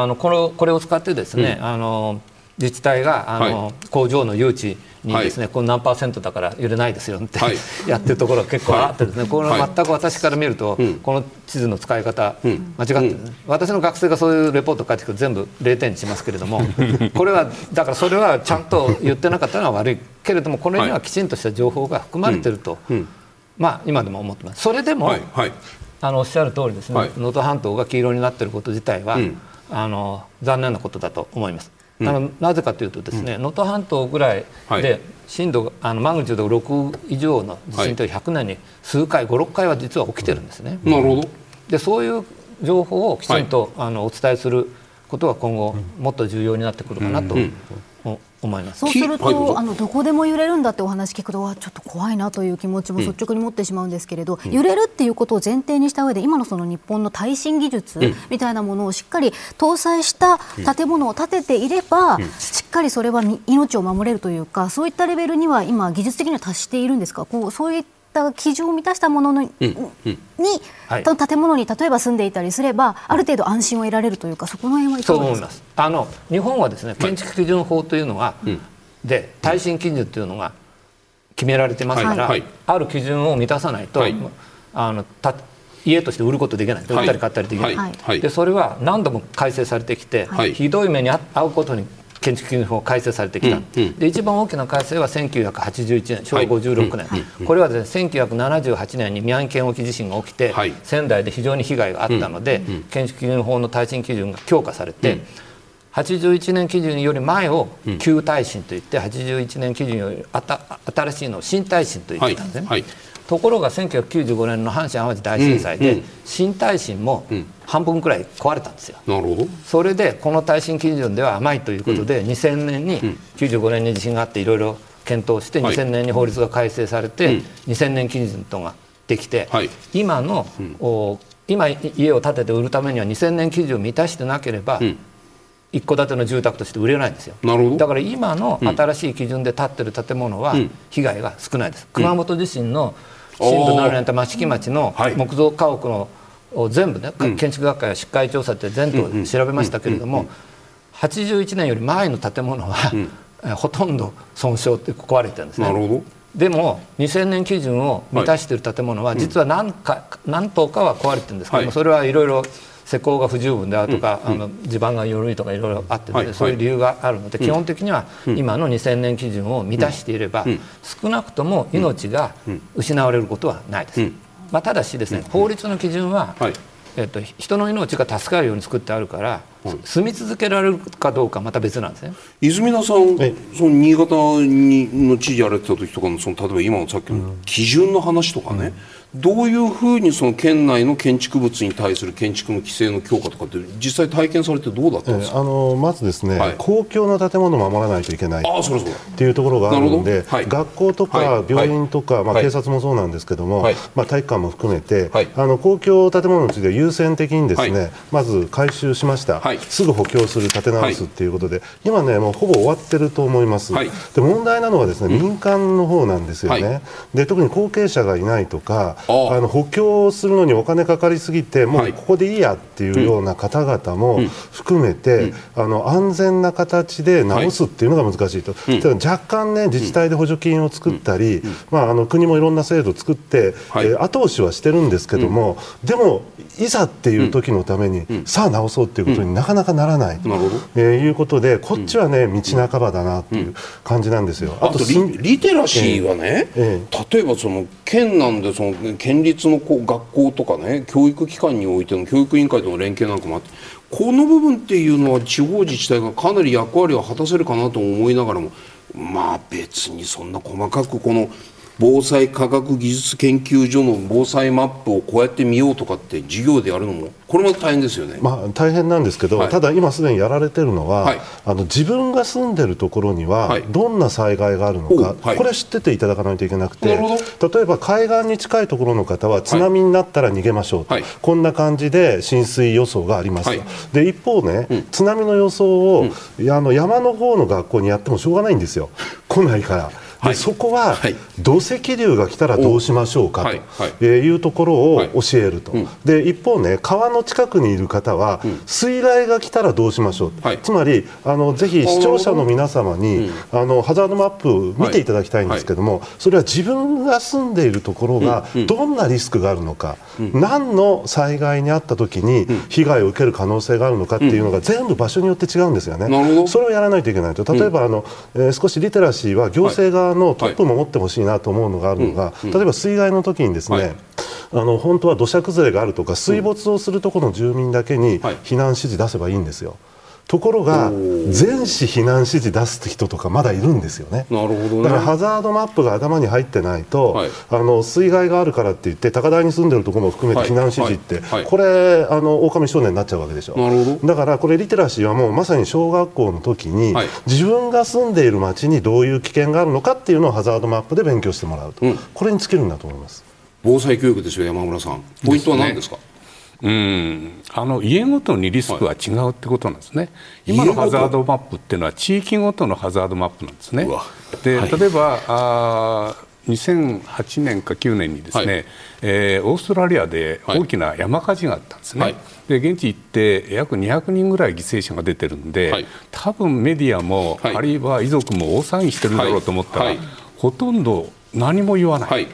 あのこのこれを使ってですね、うん、あの自治体があの、はい、工場の誘致にですね、はい、この何パーセントだから揺れないですよって、はい、やってるところが結構あってですね、これ全く私から見ると、この地図の使い方、間違ってる、うん、私の学生がそういうレポート書いてくると全部0点にしますけれども これはだからそれはちゃんと言ってなかったのは悪い。けれどもこれにはきちんとした情報が含まれてると、まあ今でも思ってます。それでも、あのおっしゃる通りですね能登、半島が黄色になっていること自体は、あの残念なことだと思います。あのなぜかというとですね能登、半島ぐらいで震度あのマグニチュード6以上の地震という100年に数回56回は実は起きてるんですね。なるほど。でそういう情報をきちんと、あのお伝えすることは今後もっと重要になってくるかなと思います。そうすると、はい、あのどこでも揺れるんだってお話聞くとはちょっと怖いなという気持ちも率直に持ってしまうんですけれど、うん、揺れるっていうことを前提にした上で今のその日本の耐震技術みたいなものをしっかり搭載した建物を建てていれば、うん、しっかりそれは命を守れるというかそういったレベルには今技術的には達しているんですか？こうそういった基準を満たしたものの、うん、に、はい、建物に例えば住んでいたりすればある程度安心を得られるというかそこの辺はいかがですか？あの日本はですね建築基準法というのが、はい、で耐震基準というのが決められてますから、はい、ある基準を満たさないと、あのた家として売ることできない、売ったり買ったりできない、でそれは何度も改正されてきて、ひどい目に遭うことに建築基準法改正されてきた、うんうん、で一番大きな改正は1981年昭和56年、はい、これはです、ね、1978年に宮城県沖地震が起きて、はい、仙台で非常に被害があったので、建築基準法の耐震基準が強化されて、81年基準より前を旧耐震といって、81年基準より新しいのを新耐震と言ってたんですね。はいところが1995年の阪神・淡路大震災で、新耐震も半分くらい壊れたんですよ。なるほど。それでこの耐震基準では甘いということで、2000年に95年に地震があっていろいろ検討して2000年に法律が改正されて、2000年基準とができて、今の、今家を建てて売るためには2000年基準を満たしてなければ、一戸建ての住宅として売れないんですよ。だから今の新しい基準で建ってる建物は被害が少ないです、熊本地震の震度7年と益城町の木造家屋のを全部ね、建築学会や疾患調査って全部調べましたけれども、81年より前の建物は、ほとんど損傷って壊れてるんですね。でも2000年基準を満たしている建物は実は何か、何棟かは壊れてるんですけども、それはいろいろ施工が不十分であるとか、あの地盤が緩いとかいろいろあって、ねそういう理由があるので、基本的には今の2000年基準を満たしていれば、少なくとも命が失われることはないです。まあ、ただしですね、法律の基準は、えっと、人の命が助かるように作ってあるから、住み続けられるかどうかまた別なんですね。泉田さん、その新潟にの知事やられてた時とかのその例えば今のさっきの基準の話とかね、うんどういうふうにその県内の建築物に対する建築の規制の強化とかって実際体験されてどうだったんですか、えー、あのまずですね、はい、公共の建物を守らないといけないっていうところがあるので、はい、学校とか病院とか、まあ、警察もそうなんですけども、まあ、体育館も含めて、あの公共建物について優先的にですね、まず改修しました、すぐ補強する建て直すっていうことで、今ねもうほぼ終わってると思います、で問題なのはですね民間の方なんですよね、で特に後継者がいないとかあの補強するのにお金かかりすぎてもうここでいいやっていうような方々も含めて、あの安全な形で直すっていうのが難しいと、はい、若干ね自治体で補助金を作ったり、まあ、あの国もいろんな制度を作って、はい、えー、後押しはしてるんですけども、でもいざっていう時のために、さあ直そうっていうことになかなかならないと、えー、いうことでこっちはね道半ばだなっていう感じなんですよ。あとリテラシーはね、えー、例えばその県なんでその県立のこう学校とかね教育機関においての教育委員会との連携なんかもあってこの部分っていうのは地方自治体がかなり役割を果たせるかなと思いながらもまあ別にそんな細かくこの防災科学技術研究所の防災マップをこうやって見ようとかって授業でやるのもこれも大変ですよね、まあ、大変なんですけど、はい、ただ今すでにやられてるのは、はい、あの自分が住んでるところにはどんな災害があるのか、はい、これ知ってていただかないといけなくて例えば海岸に近いところの方は津波になったら逃げましょうと、こんな感じで浸水予想がありますと、で一方ね、うん、津波の予想を、うん、あの山の方の学校にやってもしょうがないんですよ。来ないから。でそこは、土石流が来たらどうしましょうかというところを教えると、で一方ね川の近くにいる方は、水害が来たらどうしましょう、つまりあのぜひ視聴者の皆様に、あのハザードマップ見ていただきたいんですけども、それは自分が住んでいるところがどんなリスクがあるのか、何の災害にあった時に被害を受ける可能性があるのかっていうのが全部場所によって違うんですよね。それをやらないといけないと。例えばあの、えー、少しリテラシーは行政側のトップも持ってほしいなと思うのがあるのが、例えば水害の時にですね、あの本当は土砂崩れがあるとか水没をするところの住民だけに避難指示出せばいいんですよ。ところが全市避難指示出す人とかまだいるんですよね。なるほど、ね、だからハザードマップが頭に入ってないと、はい、あの水害があるからって言って高台に住んでるところも含めて避難指示って、はい。はい、これあの狼少年になっちゃうわけでしょ。なるほど。だからこれリテラシーはもうまさに小学校の時に、自分が住んでいる町にどういう危険があるのかっていうのをハザードマップで勉強してもらうと、うん、これに尽きるんだと思います。防災教育ですよ山村さん。ポイントは何ですか？うん。あの家ごとにリスクは違うってことなんですね、はい、今のハザードマップっていうのは地域ごとのハザードマップなんですね。で、はい、例えばあ2008年か9年にですね、はい、えー、オーストラリアで大きな山火事があったんですね、はい、で現地行って約200人ぐらい犠牲者が出てるんで、はい、多分メディアも、あるいは遺族も大騒ぎしてるだろうと思ったら、ほとんど何も言わない。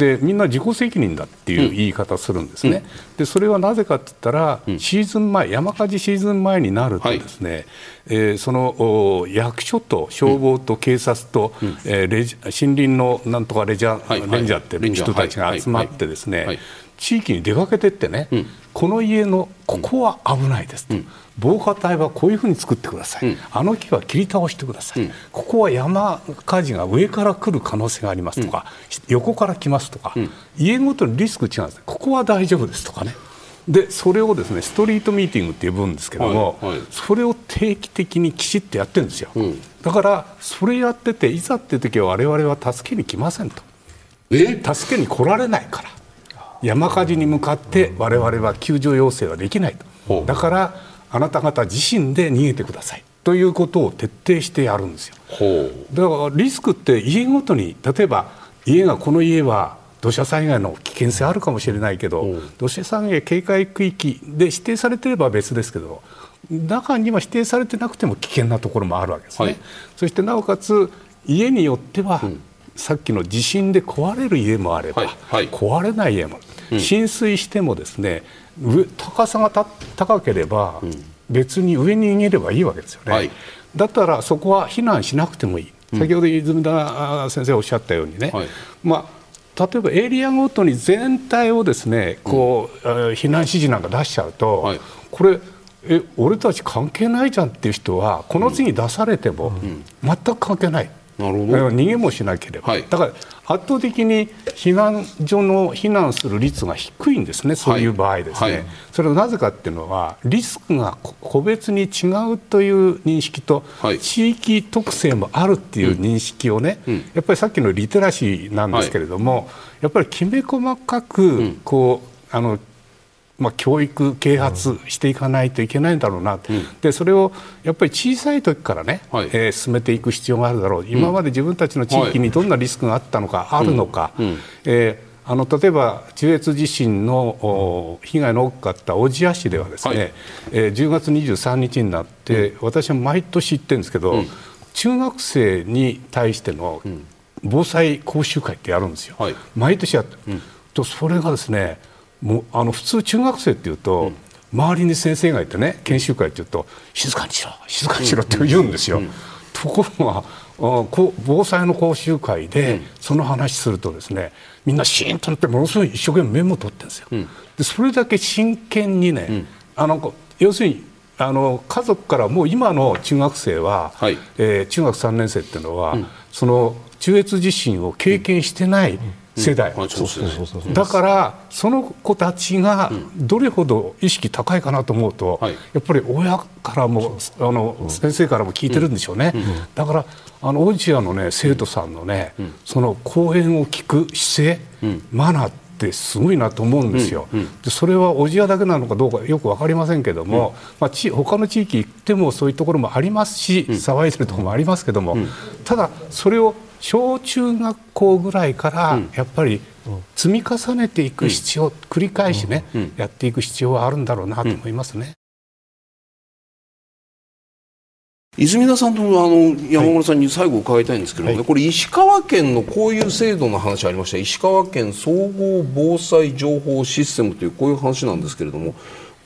でみんな自己責任だっていう言い方するんですね、うん、でそれはなぜかって言ったら、うん、シーズン前、山火事シーズン前になると、ですね、はい、えー、その役所と消防と警察と、うん、えー、レジ森林のなんとかレジャー、はい、レンジャーっていう人たちが集まってですね、地域に出かけてってね、この家のここは危ないですと。防火帯はこういうふうに作ってください、うん、あの木は切り倒してください、うん、ここは山火事が上から来る可能性がありますとか、うん、横から来ますとか、家ごとにリスク違うんです。ここは大丈夫ですとかね。でそれをですねストリートミーティングって呼ぶんですけども、はいはい、それを定期的にきちっとやってるんですよ、だからそれやってていざっていう時は我々は助けに来ませんと。え？助けに来られないから。山火事に向かって我々は救助要請はできないと。だからあなた方自身で逃げてください。ということを徹底してやるんですよ。だからリスクって家ごとに例えば家がこの家は土砂災害の危険性あるかもしれないけど、土砂災害警戒区域で指定されていれば別ですけど中には指定されてなくても危険なところもあるわけですね。はい、そしてなおかつ家によっては、うん、さっきの地震で壊れる家もあれば、はいはい、壊れない家も、うん、浸水してもですね上高さが高ければ、別に上に逃げればいいわけですよね、はい、だったらそこは避難しなくてもいい、先ほど泉田先生おっしゃったようにね、はい、まあ、例えばエリアごとに全体をですねこう、うん、避難指示なんか出しちゃうと、はい、これえ俺たち関係ないじゃんっていう人はこの次出されても全く関係ない。なるほど。逃げもしなければ、はい、だから圧倒的に避難所の避難する率が低いんですね、そういう場合ですね、はい。はい、それはなぜかっていうのは、リスクが個別に違うという認識と、地域特性もあるっていう認識をね、うん、やっぱりさっきのリテラシーなんですけれども、やっぱりきめ細かくこう、あのまあ、教育、啓発していかないといけないんだろうな、うん、でそれをやっぱり小さい時からね、はい、えー、進めていく必要があるだろう、今まで自分たちの地域にどんなリスクがあったのか、あるのか、うん、えーあの例えば中越地震の被害の大きかった小千谷市ではですね、はい、えー、10月23日になって、うん、私は毎年行ってるんですけど、うん、中学生に対しての防災講習会ってやるんですよ、はい、毎年やって、うん、とそれがですねもうあの普通中学生っていうと、うん、周りに先生がいてね研修会っていうと静かにしろ静かにしろって言うんですよ。ところが防災の講習会でその話するとですねみんなシーンとなってものすごい一生懸命メモを取ってるんですよ。でそれだけ真剣にね、あの要するにあの家族からもう今の中学生は、はい、えー、中学3年生っていうのは、うん、その中越地震を経験してない世代、だからその子たちがどれほど意識高いかなと思うと、やっぱり親からもあの先生からも聞いてるんでしょうね、だからあのオジアの、ね、生徒さんのね、その講演を聞く姿勢、マナーってすごいなと思うんですよ、でそれは小千谷だけなのかどうかよく分かりませんけども、まあ、ち他の地域行ってもそういうところもありますし、騒いでるところもありますけども、ただそれを小中学校ぐらいからやっぱり積み重ねていく必要、繰り返しね、やっていく必要はあるんだろうなと思いますね。泉田さんとあの山村さんに最後伺いたいんですけどね、はい、これ石川県のこういう制度の話ありました。石川県総合防災情報システムというこういう話なんですけれども。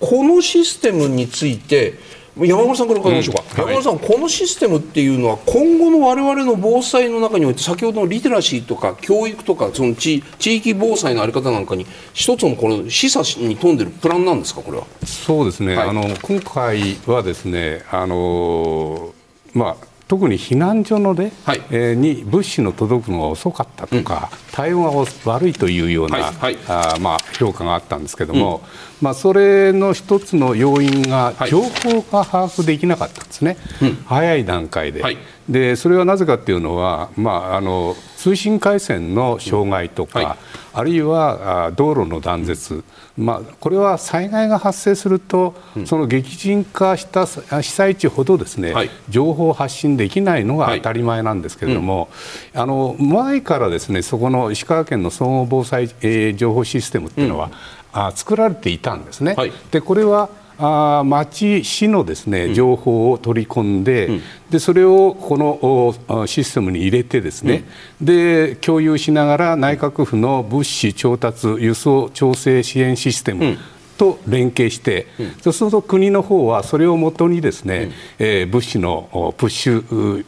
このシステムについて山村さんから伺いましょうか、うん、山村さん、このシステムっていうのは今後の我々の防災の中において先ほどのリテラシーとか教育とかその地地域防災の在り方なんかに一つのこの示唆に富んでるプランなんですかこれは？そうですね、はい、あの今回はですねあのまあ特に避難所ので、はい、えー、に物資の届くのが遅かったとか、うん、対応が悪いというような、はい。はい、あまあ、評価があったんですけども、うん、まあ、それの一つの要因が情報が把握できなかったんですね、早い段階で。でそれはなぜかというのは、まあ、あの通信回線の障害とか、はい、あるいは道路の断絶、まあ、これは災害が発生すると、うん、その激甚化した被災地ほどですね、はい、情報を発信できないのが当たり前なんですけれども、はいうん、あの前からですねそこの石川県の総合防災、えー、情報システムっていうのは、うん、あ作られていたんですね。でこれはあ町、市のですね、情報を取り込んでうん、でそれをこのシステムに入れてですね、うん、で共有しながら内閣府の物資調達輸送調整支援システム、と連携して、うん、そうすると国の方はそれをもとにですね、うん、えー、物資のプッシュ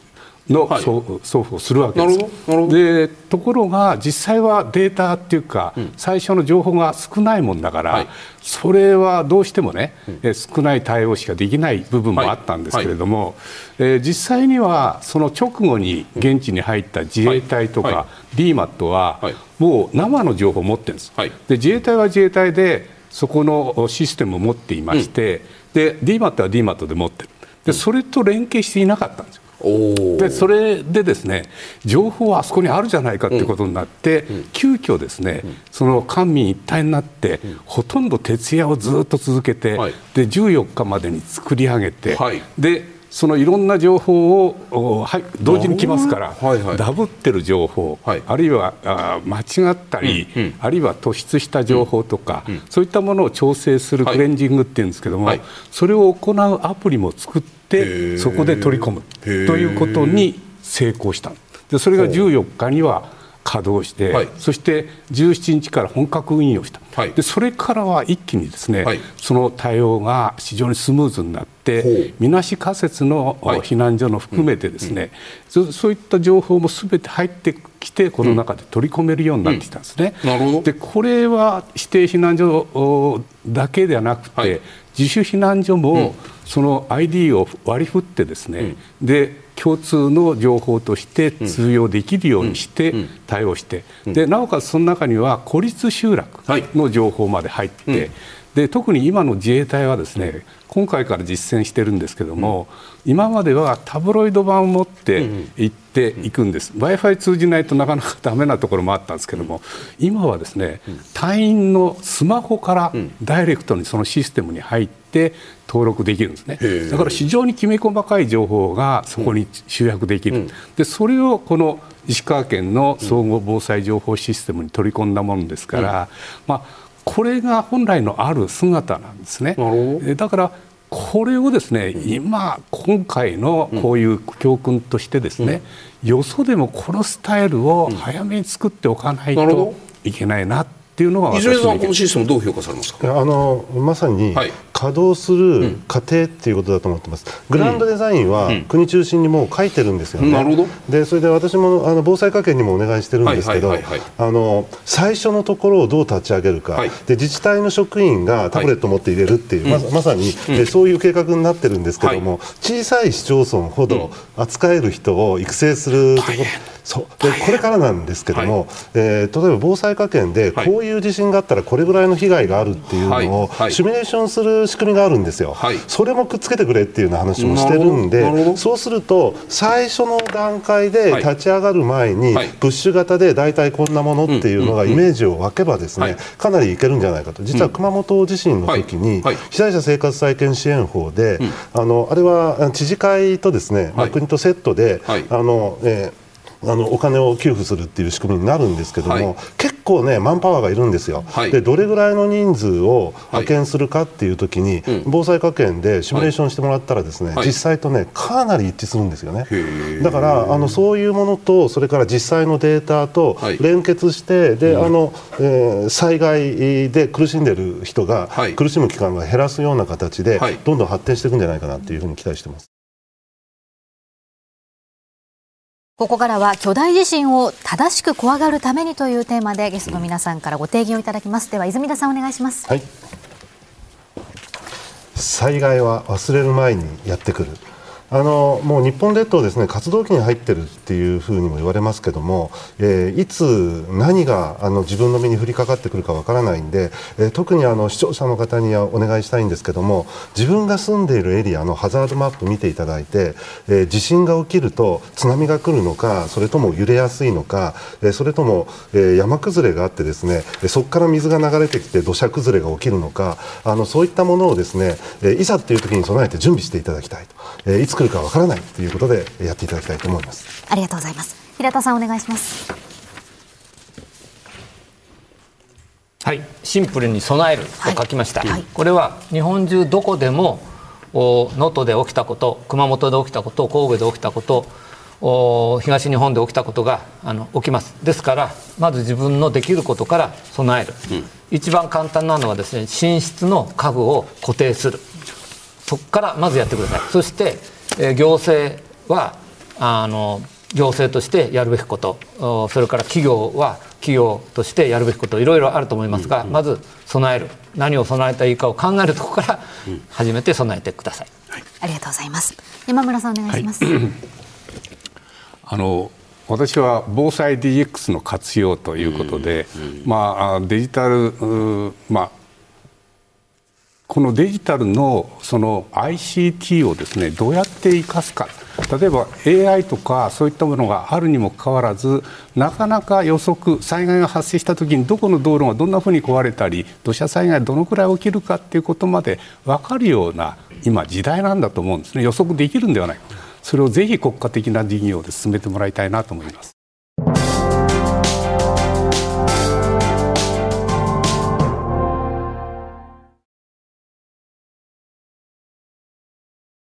の送付をするわけです。でところが実際はデータっていうか、うん、最初の情報が少ないもんだから、はい、それはどうしてもね、うん、少ない対応しかできない部分もあったんですけれども、はい。はい、えー、実際にはその直後に現地に入った自衛隊とか DMAT はもう生の情報を持ってるんです。で自衛隊は自衛隊でそこのシステムを持っていまして、うん、で DMAT は DMAT で持ってる。でそれと連携していなかったんですよ。でそれでですね情報はあそこにあるじゃないかということになって、うん、急遽ですね、うん、その官民一体になって、うん、ほとんど徹夜をずっと続けて、はい、で14日までに作り上げて、はい、でそのいろんな情報を、はい、同時に来ますから、はいはい、ダブってる情報、はい、あるいはあ間違ったり、うんうん、あるいは突出した情報とか、うん、そういったものを調整するクレンジングっていうんですけども、はい、それを行うアプリも作ってそこで取り込むということに成功した。でそれが14日には稼働して、はい、そして17日から本格運用した、はい、でそれからは一気にですね、はい、その対応が非常にスムーズになって、みなし仮設の避難所の含めてですね、うん。うん、そういった情報もすべて入ってきてこの中で取り込めるようになってきたんですね。うん、でこれは指定避難所だけではなくて、自主避難所もその ID を割り振ってですね、で共通の情報として通用できるようにして対応して、でなおかつその中には孤立集落の情報まで入って、で特に今の自衛隊はですね今回から実践してるんですけども、うん、今まではタブロイド版を持って行っていくんです、w i f i 通じないとなかなかだめなところもあったんですけども、今はですね、隊員のスマホからダイレクトにそのシステムに入って登録できるんですね。だから非常にきめ細かい情報がそこに集約できる、でそれをこの石川県の総合防災情報システムに取り込んだものですから、まあこれが本来のある姿なんですね。だからこれをですね、今今回のこういう教訓としてですね、よそでもこのスタイルを早めに作っておかないといけないなっていうのは泉さんこのシステムどう評価されますか？あのまさに、稼働する過程っていうことだと思ってます、グランドデザインは国中心にもう書いてるんですよね、なるほど。でそれで私もあの防災科研にもお願いしてるんですけど最初のところをどう立ち上げるか、はい、で自治体の職員がタブレットを持って入れるっていう、はい、ままさに、うん、そういう計画になってるんですけども、はい、小さい市町村ほど扱える人を育成するところ、そう。でこれからなんですけども、はい、えー、例えば防災科研でこうい。う地震があったらこれぐらいの被害があるっていうのをシミュレーションする仕組みがあるんですよ、はい、それもくっつけてくれっていうような話もしてるんでそうすると最初の段階で立ち上がる前に、プッシュ型で大体こんなものっていうのがイメージを分けばですね、かなりいけるんじゃないかと。実は熊本地震の時に被災者生活再建支援法で、あのあれは知事会とですね、まあ、国とセットで、あのえーあのお金を給付するっていう仕組みになるんですけども、はい、結構ねマンパワーがいるんですよ、はい、でどれぐらいの人数を派遣するかっていう時に、はい、防災科研でシミュレーションしてもらったらですね、はい、実際とねかなり一致するんですよね。だからあのそういうものとそれから実際のデータと連結して、で、あの、えー、災害で苦しんでる人が、苦しむ期間が減らすような形で、どんどん発展していくんじゃないかなっていうふうに期待してますここからは巨大地震を正しく怖がるためにというテーマでゲストの皆さんからご提言をいただきます。では泉田さんお願いします。はい。災害は忘れる前にやってくる。あのもう日本列島ですね活動期に入ってるっていうふうにも言われますけども、えー、いつ何があの自分の身に降りかかってくるかわからないんで、えー、特にあの視聴者の方にはお願いしたいんですけども自分が住んでいるエリアのハザードマップ見ていただいて、えー、地震が起きると津波が来るのかそれとも揺れやすいのか、えそれとも、え山崩れがあってですねそこから水が流れてきて土砂崩れが起きるのかあのそういったものをですね、えいざっていう時に備えて準備していただきたいと、えいつ来るかわからないということでやっていただきたいと思います。ありがとうございます。平田さんお願いします。はい。シンプルに備えると書きました、はい。はい、これは日本中どこでも能登で起きたこと熊本で起きたこと神戸で起きたこと東日本で起きたことがあの起きます。ですからまず自分のできることから備える、うん、一番簡単なのはですね寝室の家具を固定する。そこからまずやってください。そしてえ行政はあの行政としてやるべきこと。それから企業は企業としてやるべきこと。いろいろあると思いますが、うんうん、まず備える。何を備えたらいいかを考えるところから始めて備えてください、はい、ありがとうございます。山村さんお願いします、はい、あの私は防災 DX の活用ということで、うんうん、まあ、デジタル、まあ、このデジタルのその ICT をですねどうやって生かすか。例えば AI とかそういったものがあるにもかかわらずなかなか予測災害が発生した時にどこの道路がどんなふうに壊れたり土砂災害どのくらい起きるかっていうことまで分かるような今時代なんだと思うんですね。予測できるんではないか。それをぜひ国家的な事業で進めてもらいたいなと思います。